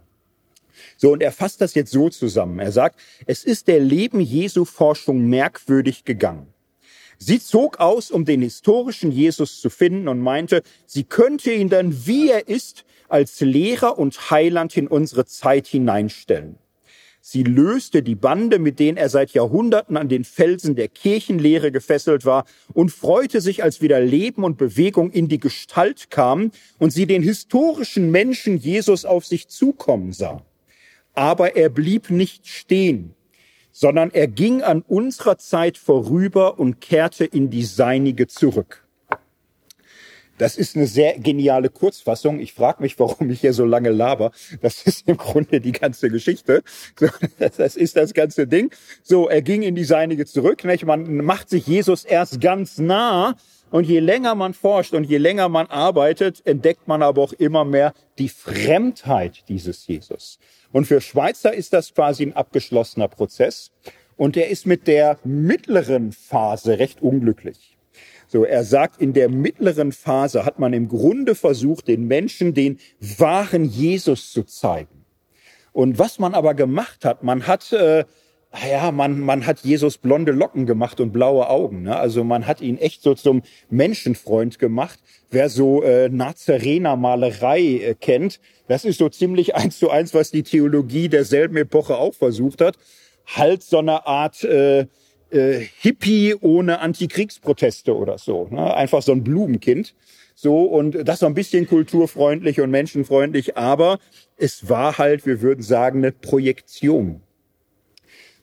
So, und er fasst das jetzt so zusammen. Er sagt, es ist der Leben Jesu Forschung merkwürdig gegangen. Sie zog aus, um den historischen Jesus zu finden und meinte, sie könnte ihn dann, wie er ist, als Lehrer und Heiland in unsere Zeit hineinstellen. Sie löste die Bande, mit denen er seit Jahrhunderten an den Felsen der Kirchenlehre gefesselt war, und freute sich, als wieder Leben und Bewegung in die Gestalt kam und sie den historischen Menschen Jesus auf sich zukommen sah. Aber er blieb nicht stehen, sondern er ging an unserer Zeit vorüber und kehrte in die seinige zurück. Das ist eine sehr geniale Kurzfassung. Ich frage mich, warum ich hier so lange laber. Das ist im Grunde die ganze Geschichte. Das ist das ganze Ding. So, er ging in die Seinige zurück. Man macht sich Jesus erst ganz nah. Und je länger man forscht und je länger man arbeitet, entdeckt man aber auch immer mehr die Fremdheit dieses Jesus. Und für Schweizer ist das quasi ein abgeschlossener Prozess. Und er ist mit der mittleren Phase recht unglücklich. So, er sagt, in der mittleren Phase hat man im Grunde versucht, den Menschen den wahren Jesus zu zeigen. Und was man aber gemacht hat, man hat, äh, ja, man, man hat Jesus blonde Locken gemacht und blaue Augen. Ne? Also man hat ihn echt so zum Menschenfreund gemacht. Wer so äh, Nazarener Malerei äh, kennt, das ist so ziemlich eins zu eins, was die Theologie derselben Epoche auch versucht hat. Halt so eine Art äh, äh, Hippie ohne Antikriegsproteste oder so. Ne? Einfach so ein Blumenkind. So, und das so ein bisschen kulturfreundlich und menschenfreundlich, aber es war halt, wir würden sagen, eine Projektion.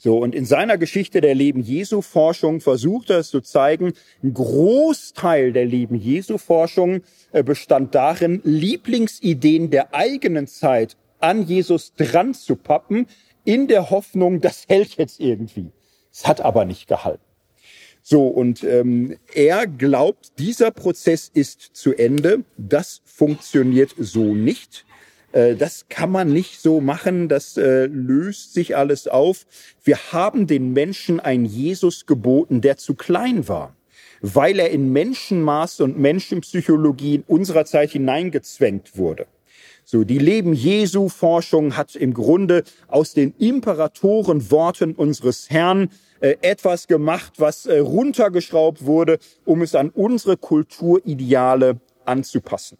So, und in seiner Geschichte der Leben Jesu Forschung versucht er es zu zeigen, ein Großteil der Leben Jesu Forschung äh, bestand darin, Lieblingsideen der eigenen Zeit an Jesus dran zu pappen, in der Hoffnung, das hält jetzt irgendwie. Es hat aber nicht gehalten. So, und ähm, er glaubt, dieser Prozess ist zu Ende. Das funktioniert so nicht. Äh, das kann man nicht so machen. Das äh, löst sich alles auf. Wir haben den Menschen ein Jesus geboten, der zu klein war, weil er in Menschenmaß und Menschenpsychologie in unserer Zeit hineingezwängt wurde. So, die Leben Jesu Forschung hat im Grunde aus den Imperatorenworten unseres Herrn äh, etwas gemacht, was äh, runtergeschraubt wurde, um es an unsere Kulturideale anzupassen.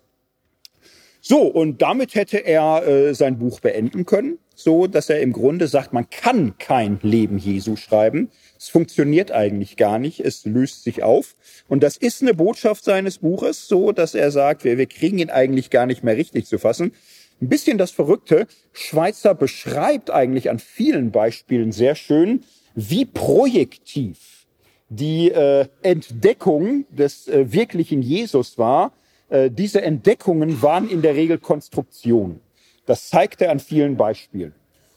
So, und damit hätte er äh, sein Buch beenden können, so dass er im Grunde sagt, man kann kein Leben Jesu schreiben. Es funktioniert eigentlich gar nicht, es löst sich auf. Und das ist eine Botschaft seines Buches, so dass er sagt, wir, wir kriegen ihn eigentlich gar nicht mehr richtig zu fassen. Ein bisschen das Verrückte, Schweizer beschreibt eigentlich an vielen Beispielen sehr schön, wie projektiv die äh, Entdeckung des äh, wirklichen Jesus war. Äh, diese Entdeckungen waren in der Regel Konstruktionen. Das zeigt er an vielen Beispielen.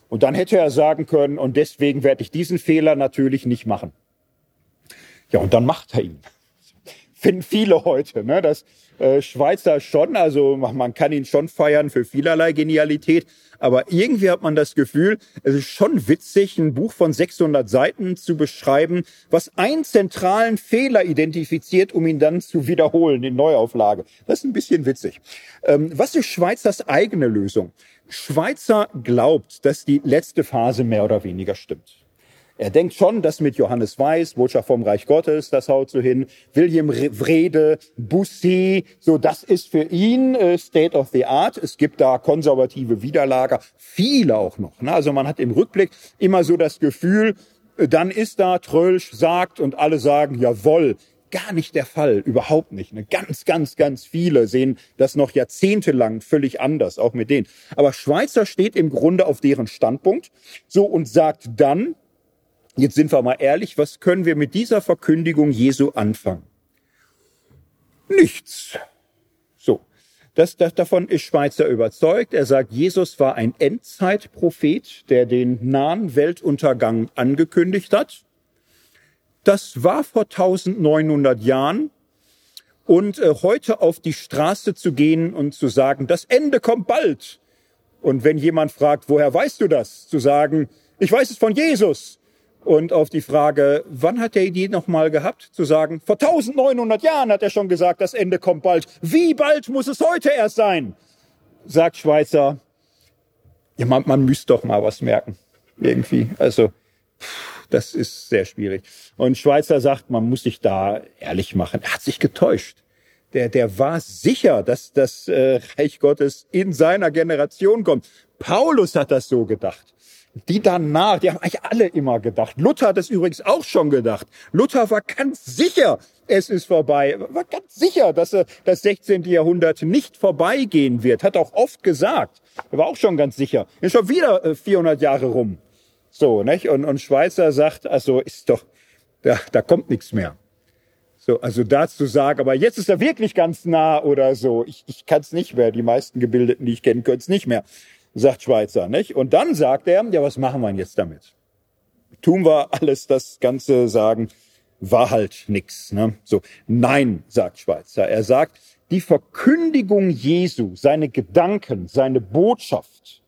Und dann hätte er sagen können, und deswegen werde ich diesen Fehler natürlich nicht machen. Ja, und dann macht er ihn. Finden viele heute, ne? Das äh, Schweizer schon, also man kann ihn schon feiern für vielerlei Genialität, aber irgendwie hat man das Gefühl, es ist schon witzig, ein Buch von 600 Seiten zu beschreiben, was einen zentralen Fehler identifiziert, um ihn dann zu wiederholen in Neuauflage. Das ist ein bisschen witzig. Ähm, was ist Schweizers eigene Lösung? Schweizer glaubt, dass die letzte Phase mehr oder weniger stimmt. Er denkt schon, dass mit Johannes Weiß, Botschaft vom Reich Gottes, das haut so hin, William Wrede, Bussy, so das ist für ihn äh, State of the Art. Es gibt da konservative Widerlager, viele auch noch. Ne? Also man hat im Rückblick immer so das Gefühl, äh, dann ist da Trölsch sagt und alle sagen, jawoll, gar nicht der Fall, überhaupt nicht. Ne? Ganz, ganz, ganz viele sehen das noch jahrzehntelang völlig anders, auch mit denen. Aber Schweizer steht im Grunde auf deren Standpunkt so und sagt dann, Jetzt sind wir mal ehrlich, was können wir mit dieser Verkündigung Jesu anfangen? Nichts. So. Das, das, davon ist Schweizer überzeugt. Er sagt, Jesus war ein Endzeitprophet, der den nahen Weltuntergang angekündigt hat. Das war vor 1900 Jahren. Und äh, heute auf die Straße zu gehen und zu sagen, das Ende kommt bald. Und wenn jemand fragt, woher weißt du das? Zu sagen, ich weiß es von Jesus. Und auf die Frage, wann hat er die nochmal gehabt? Zu sagen, vor 1900 Jahren hat er schon gesagt, das Ende kommt bald. Wie bald muss es heute erst sein? Sagt Schweizer, ja, man, man müsste doch mal was merken. Irgendwie. Also, das ist sehr schwierig. Und Schweizer sagt, man muss sich da ehrlich machen. Er hat sich getäuscht. Der, der war sicher, dass das äh, Reich Gottes in seiner Generation kommt. Paulus hat das so gedacht die danach, die haben eigentlich alle immer gedacht. Luther hat es übrigens auch schon gedacht. Luther war ganz sicher, es ist vorbei. War ganz sicher, dass er das 16. Jahrhundert nicht vorbeigehen wird. Hat auch oft gesagt. Er war auch schon ganz sicher. Ist schon wieder 400 äh, Jahre rum. So, nicht? Und, und Schweizer sagt, also ist doch, da, da kommt nichts mehr. So, also dazu sagen, aber jetzt ist er wirklich ganz nah oder so. Ich, ich kann es nicht mehr. Die meisten Gebildeten, die ich kenne, können es nicht mehr, sagt Schweizer, nicht? Und dann sagt er, ja, was machen wir jetzt damit? Tun wir alles das Ganze sagen, war halt nix. Ne? So, nein, sagt Schweizer. Er sagt, die Verkündigung Jesu, seine Gedanken, seine Botschaft,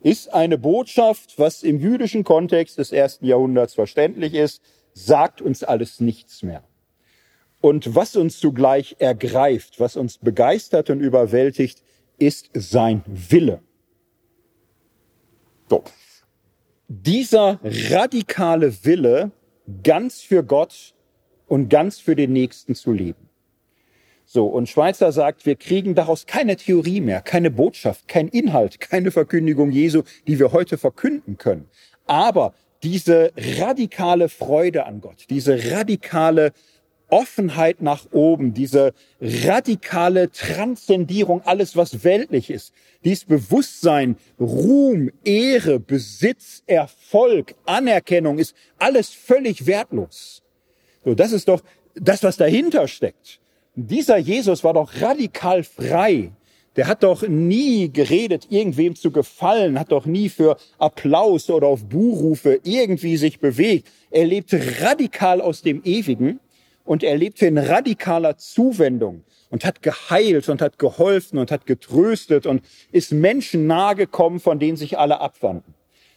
ist eine Botschaft, was im jüdischen Kontext des ersten Jahrhunderts verständlich ist, sagt uns alles nichts mehr. Und was uns zugleich ergreift, was uns begeistert und überwältigt, ist sein Wille. So. Dieser radikale Wille, ganz für Gott und ganz für den Nächsten zu leben. So, und Schweizer sagt, wir kriegen daraus keine Theorie mehr, keine Botschaft, kein Inhalt, keine Verkündigung Jesu, die wir heute verkünden können. Aber diese radikale Freude an Gott, diese radikale Offenheit nach oben, diese radikale Transzendierung, alles was weltlich ist, dies Bewusstsein, Ruhm, Ehre, Besitz, Erfolg, Anerkennung ist alles völlig wertlos. So, das ist doch das, was dahinter steckt. Dieser Jesus war doch radikal frei. Der hat doch nie geredet, irgendwem zu gefallen, hat doch nie für Applaus oder auf Buhrufe irgendwie sich bewegt. Er lebte radikal aus dem Ewigen und er lebte in radikaler Zuwendung und hat geheilt und hat geholfen und hat getröstet und ist Menschen nahegekommen, von denen sich alle abwandten.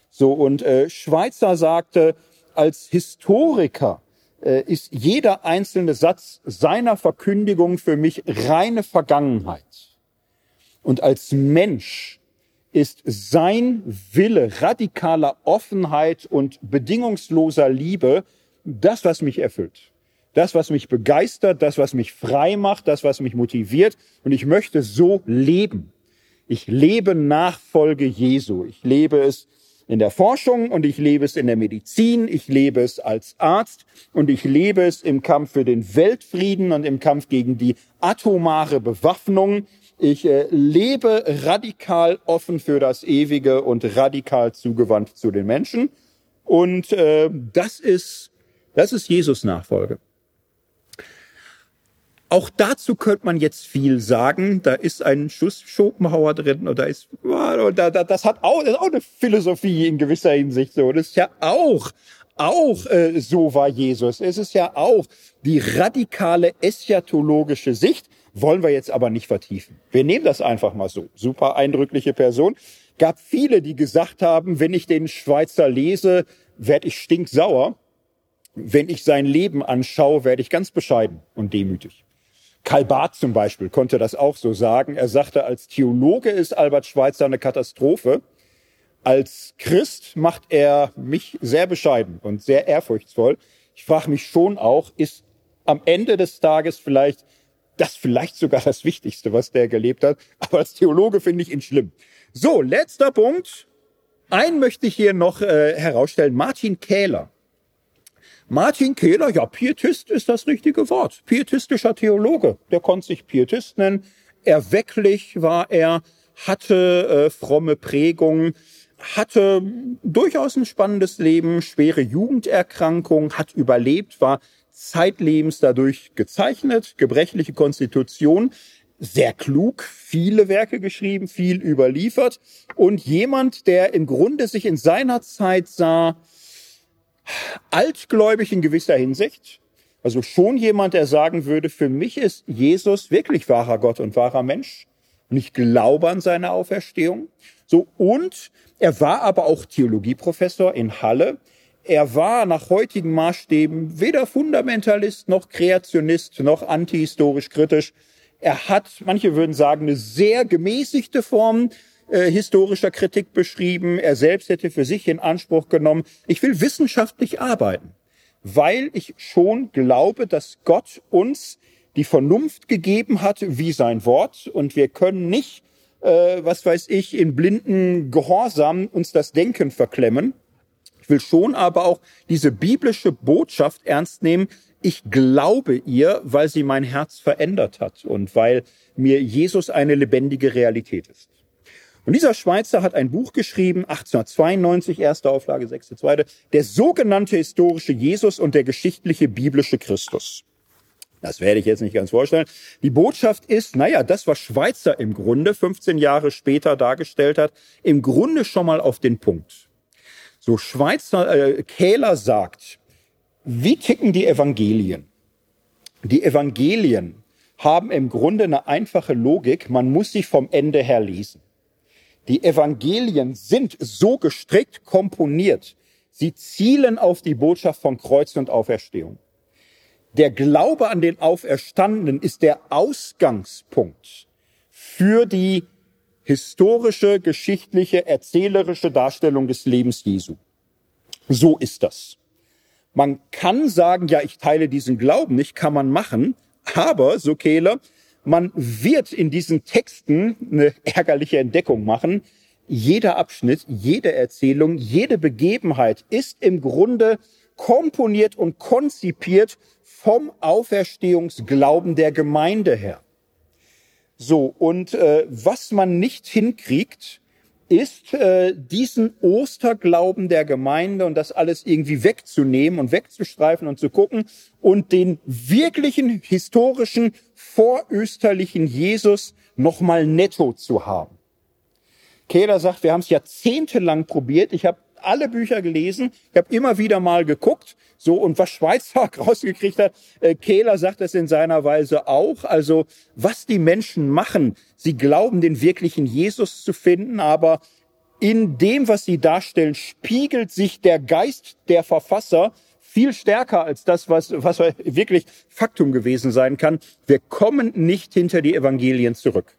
So und äh, Schweizer sagte, als Historiker äh, ist jeder einzelne Satz seiner Verkündigung für mich reine Vergangenheit. Und als Mensch ist sein Wille radikaler Offenheit und bedingungsloser Liebe das, was mich erfüllt das, was mich begeistert, das, was mich frei macht, das, was mich motiviert. Und ich möchte so leben. Ich lebe Nachfolge Jesu. Ich lebe es in der Forschung und ich lebe es in der Medizin. Ich lebe es als Arzt und ich lebe es im Kampf für den Weltfrieden und im Kampf gegen die atomare Bewaffnung. Ich äh, lebe radikal offen für das Ewige und radikal zugewandt zu den Menschen. Und äh, das ist das ist Jesus Nachfolge. Auch dazu könnte man jetzt viel sagen. Da ist ein Schuss Schopenhauer drin und da ist, das hat auch, das ist auch eine Philosophie in gewisser Hinsicht so. Das ist ja auch, auch äh, so war Jesus. Es ist ja auch die radikale eschatologische Sicht. Wollen wir jetzt aber nicht vertiefen. Wir nehmen das einfach mal so. Super eindrückliche Person. Gab viele, die gesagt haben, wenn ich den Schweizer lese, werde ich stinksauer. Wenn ich sein Leben anschaue, werde ich ganz bescheiden und demütig. Karl Barth zum Beispiel konnte das auch so sagen. Er sagte, als Theologe ist Albert Schweitzer eine Katastrophe. Als Christ macht er mich sehr bescheiden und sehr ehrfurchtsvoll. Ich frage mich schon auch, ist am Ende des Tages vielleicht das vielleicht sogar das Wichtigste, was der gelebt hat. Aber als Theologe finde ich ihn schlimm. So, letzter Punkt. Einen möchte ich hier noch äh, herausstellen. Martin Kähler Martin Kehler, ja, Pietist ist das richtige Wort. Pietistischer Theologe. Der konnte sich Pietist nennen. Erwecklich war er, hatte äh, fromme Prägung, hatte durchaus ein spannendes Leben, schwere Jugenderkrankung, hat überlebt, war zeitlebens dadurch gezeichnet, gebrechliche Konstitution, sehr klug, viele Werke geschrieben, viel überliefert und jemand, der im Grunde sich in seiner Zeit sah, altgläubig in gewisser Hinsicht. Also schon jemand, der sagen würde, für mich ist Jesus wirklich wahrer Gott und wahrer Mensch. Und ich glaube an seine Auferstehung. So, und er war aber auch Theologieprofessor in Halle. Er war nach heutigen Maßstäben weder Fundamentalist noch Kreationist noch antihistorisch kritisch. Er hat, manche würden sagen, eine sehr gemäßigte Form äh, historischer Kritik beschrieben. Er selbst hätte für sich in Anspruch genommen, ich will wissenschaftlich arbeiten, weil ich schon glaube, dass Gott uns die Vernunft gegeben hat wie sein Wort und wir können nicht, äh, was weiß ich, in blinden Gehorsam uns das Denken verklemmen. Ich will schon aber auch diese biblische Botschaft ernst nehmen. Ich glaube ihr, weil sie mein Herz verändert hat und weil mir Jesus eine lebendige Realität ist. Und dieser Schweizer hat ein Buch geschrieben, 1892, erste Auflage, sechste, zweite, der sogenannte historische Jesus und der geschichtliche biblische Christus. Das werde ich jetzt nicht ganz vorstellen. Die Botschaft ist, naja, das, was Schweizer im Grunde 15 Jahre später dargestellt hat, im Grunde schon mal auf den Punkt. So Schweizer äh, Kähler sagt, wie ticken die Evangelien? Die Evangelien haben im Grunde eine einfache Logik, man muss sie vom Ende her lesen. Die Evangelien sind so gestrickt komponiert, sie zielen auf die Botschaft von Kreuz und Auferstehung. Der Glaube an den Auferstandenen ist der Ausgangspunkt für die historische, geschichtliche, erzählerische Darstellung des Lebens Jesu. So ist das. Man kann sagen, ja, ich teile diesen Glauben nicht, kann man machen, aber, so Kehler, man wird in diesen Texten eine ärgerliche Entdeckung machen. Jeder Abschnitt, jede Erzählung, jede Begebenheit ist im Grunde komponiert und konzipiert vom Auferstehungsglauben der Gemeinde her. So, und äh, was man nicht hinkriegt, ist, äh, diesen Osterglauben der Gemeinde und das alles irgendwie wegzunehmen und wegzustreifen und zu gucken und den wirklichen historischen vorösterlichen Jesus nochmal netto zu haben. Kehler sagt, wir haben es jahrzehntelang probiert. Ich habe alle Bücher gelesen, ich habe immer wieder mal geguckt, so und was Schweizer rausgekriegt hat, äh, Kehler sagt es in seiner Weise auch, also was die Menschen machen, sie glauben den wirklichen Jesus zu finden, aber in dem, was sie darstellen, spiegelt sich der Geist der Verfasser viel stärker als das, was, was wirklich Faktum gewesen sein kann. Wir kommen nicht hinter die Evangelien zurück.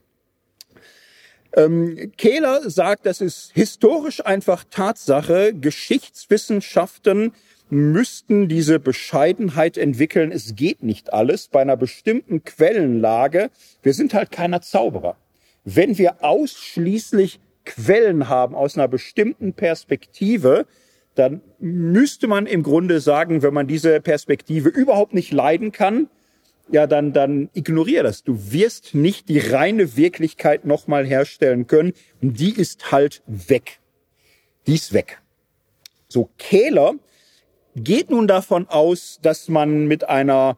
Ähm, Kehler sagt, das ist historisch einfach Tatsache. Geschichtswissenschaften müssten diese Bescheidenheit entwickeln. Es geht nicht alles bei einer bestimmten Quellenlage. Wir sind halt keiner Zauberer. Wenn wir ausschließlich Quellen haben aus einer bestimmten Perspektive, dann müsste man im Grunde sagen, wenn man diese Perspektive überhaupt nicht leiden kann, ja, dann, dann ignoriere das. Du wirst nicht die reine Wirklichkeit nochmal herstellen können. Und die ist halt weg. Die ist weg. So, Kehler geht nun davon aus, dass man mit einer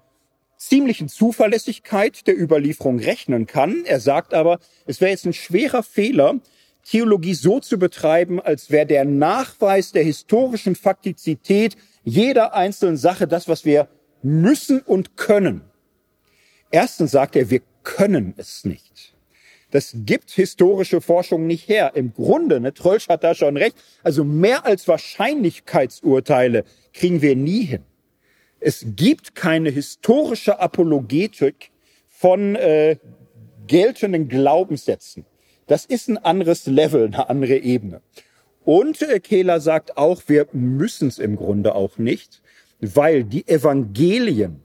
ziemlichen Zuverlässigkeit der Überlieferung rechnen kann. Er sagt aber, es wäre jetzt ein schwerer Fehler, Theologie so zu betreiben, als wäre der Nachweis der historischen Faktizität jeder einzelnen Sache das, was wir müssen und können. Erstens sagt er, wir können es nicht. Das gibt historische Forschung nicht her. Im Grunde, ne, Trölsch hat da schon recht, also mehr als Wahrscheinlichkeitsurteile kriegen wir nie hin. Es gibt keine historische Apologetik von äh, geltenden Glaubenssätzen. Das ist ein anderes Level, eine andere Ebene. Und äh, Kehler sagt auch, wir müssen es im Grunde auch nicht, weil die Evangelien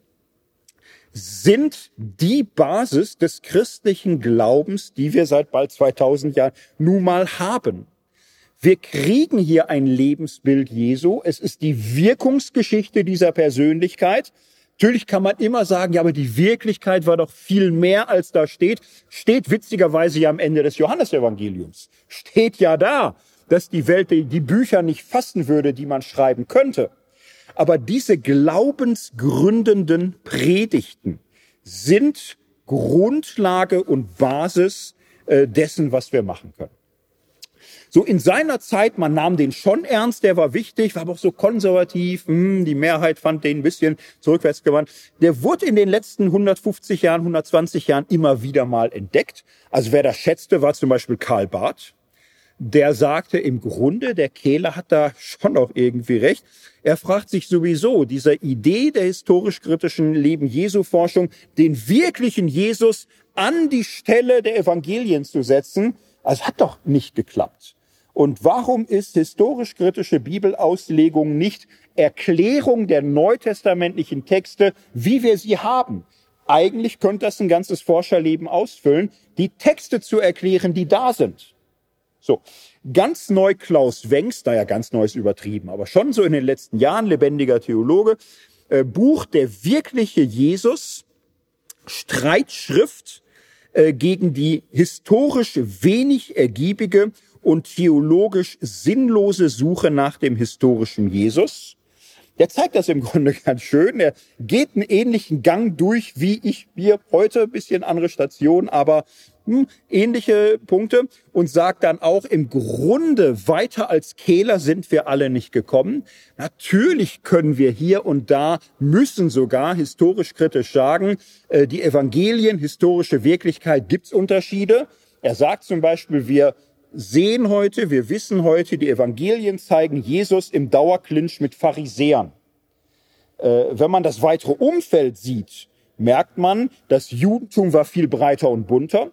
sind die Basis des christlichen Glaubens, die wir seit bald 2000 Jahren nun mal haben. Wir kriegen hier ein Lebensbild Jesu. Es ist die Wirkungsgeschichte dieser Persönlichkeit. Natürlich kann man immer sagen, ja, aber die Wirklichkeit war doch viel mehr, als da steht. Steht witzigerweise ja am Ende des Johannesevangeliums. Steht ja da, dass die Welt die Bücher nicht fassen würde, die man schreiben könnte. Aber diese glaubensgründenden Predigten sind Grundlage und Basis äh, dessen, was wir machen können. So in seiner Zeit, man nahm den schon ernst, der war wichtig, war aber auch so konservativ, hm, die Mehrheit fand den ein bisschen zurückwärts gewandt. Der wurde in den letzten 150 Jahren, 120 Jahren immer wieder mal entdeckt. Also wer das schätzte, war zum Beispiel Karl Barth der sagte im Grunde, der Kehler hat da schon auch irgendwie recht. Er fragt sich sowieso, dieser Idee der historisch-kritischen Leben Jesu Forschung, den wirklichen Jesus an die Stelle der Evangelien zu setzen, also hat doch nicht geklappt. Und warum ist historisch-kritische Bibelauslegung nicht Erklärung der neutestamentlichen Texte, wie wir sie haben? Eigentlich könnte das ein ganzes Forscherleben ausfüllen, die Texte zu erklären, die da sind. So, ganz neu Klaus Wengs, naja, ganz neu ist übertrieben, aber schon so in den letzten Jahren, lebendiger Theologe, äh, Buch Der wirkliche Jesus, Streitschrift äh, gegen die historisch wenig ergiebige und theologisch sinnlose Suche nach dem historischen Jesus. der zeigt das im Grunde ganz schön. Er geht einen ähnlichen Gang durch, wie ich hier heute, bisschen andere Station, aber hm, ähnliche Punkte und sagt dann auch, im Grunde weiter als Kehler sind wir alle nicht gekommen. Natürlich können wir hier und da, müssen sogar historisch kritisch sagen, äh, die Evangelien, historische Wirklichkeit, gibt's Unterschiede. Er sagt zum Beispiel, wir sehen heute, wir wissen heute, die Evangelien zeigen Jesus im Dauerclinch mit Pharisäern. Äh, wenn man das weitere Umfeld sieht, merkt man, das Judentum war viel breiter und bunter.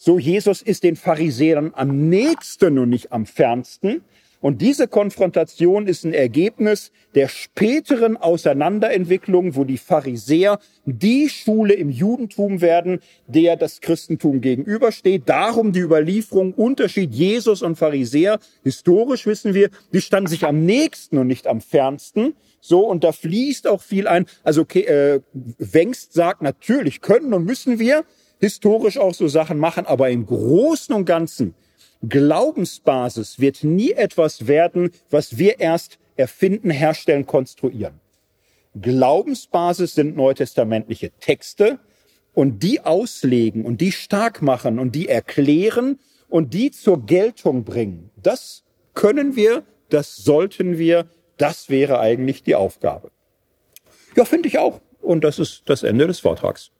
So Jesus ist den Pharisäern am nächsten und nicht am fernsten. Und diese Konfrontation ist ein Ergebnis der späteren Auseinanderentwicklung, wo die Pharisäer die Schule im Judentum werden, der das Christentum gegenübersteht. Darum die Überlieferung, Unterschied Jesus und Pharisäer. Historisch wissen wir, die standen sich am nächsten und nicht am fernsten. So, und da fließt auch viel ein. Also okay, äh, Wengst sagt, natürlich können und müssen wir historisch auch so Sachen machen, aber im Großen und Ganzen Glaubensbasis wird nie etwas werden, was wir erst erfinden, herstellen, konstruieren. Glaubensbasis sind neutestamentliche Texte und die auslegen und die stark machen und die erklären und die zur Geltung bringen. Das können wir, das sollten wir, das wäre eigentlich die Aufgabe. Ja, finde ich auch. Und das ist das Ende des Vortrags.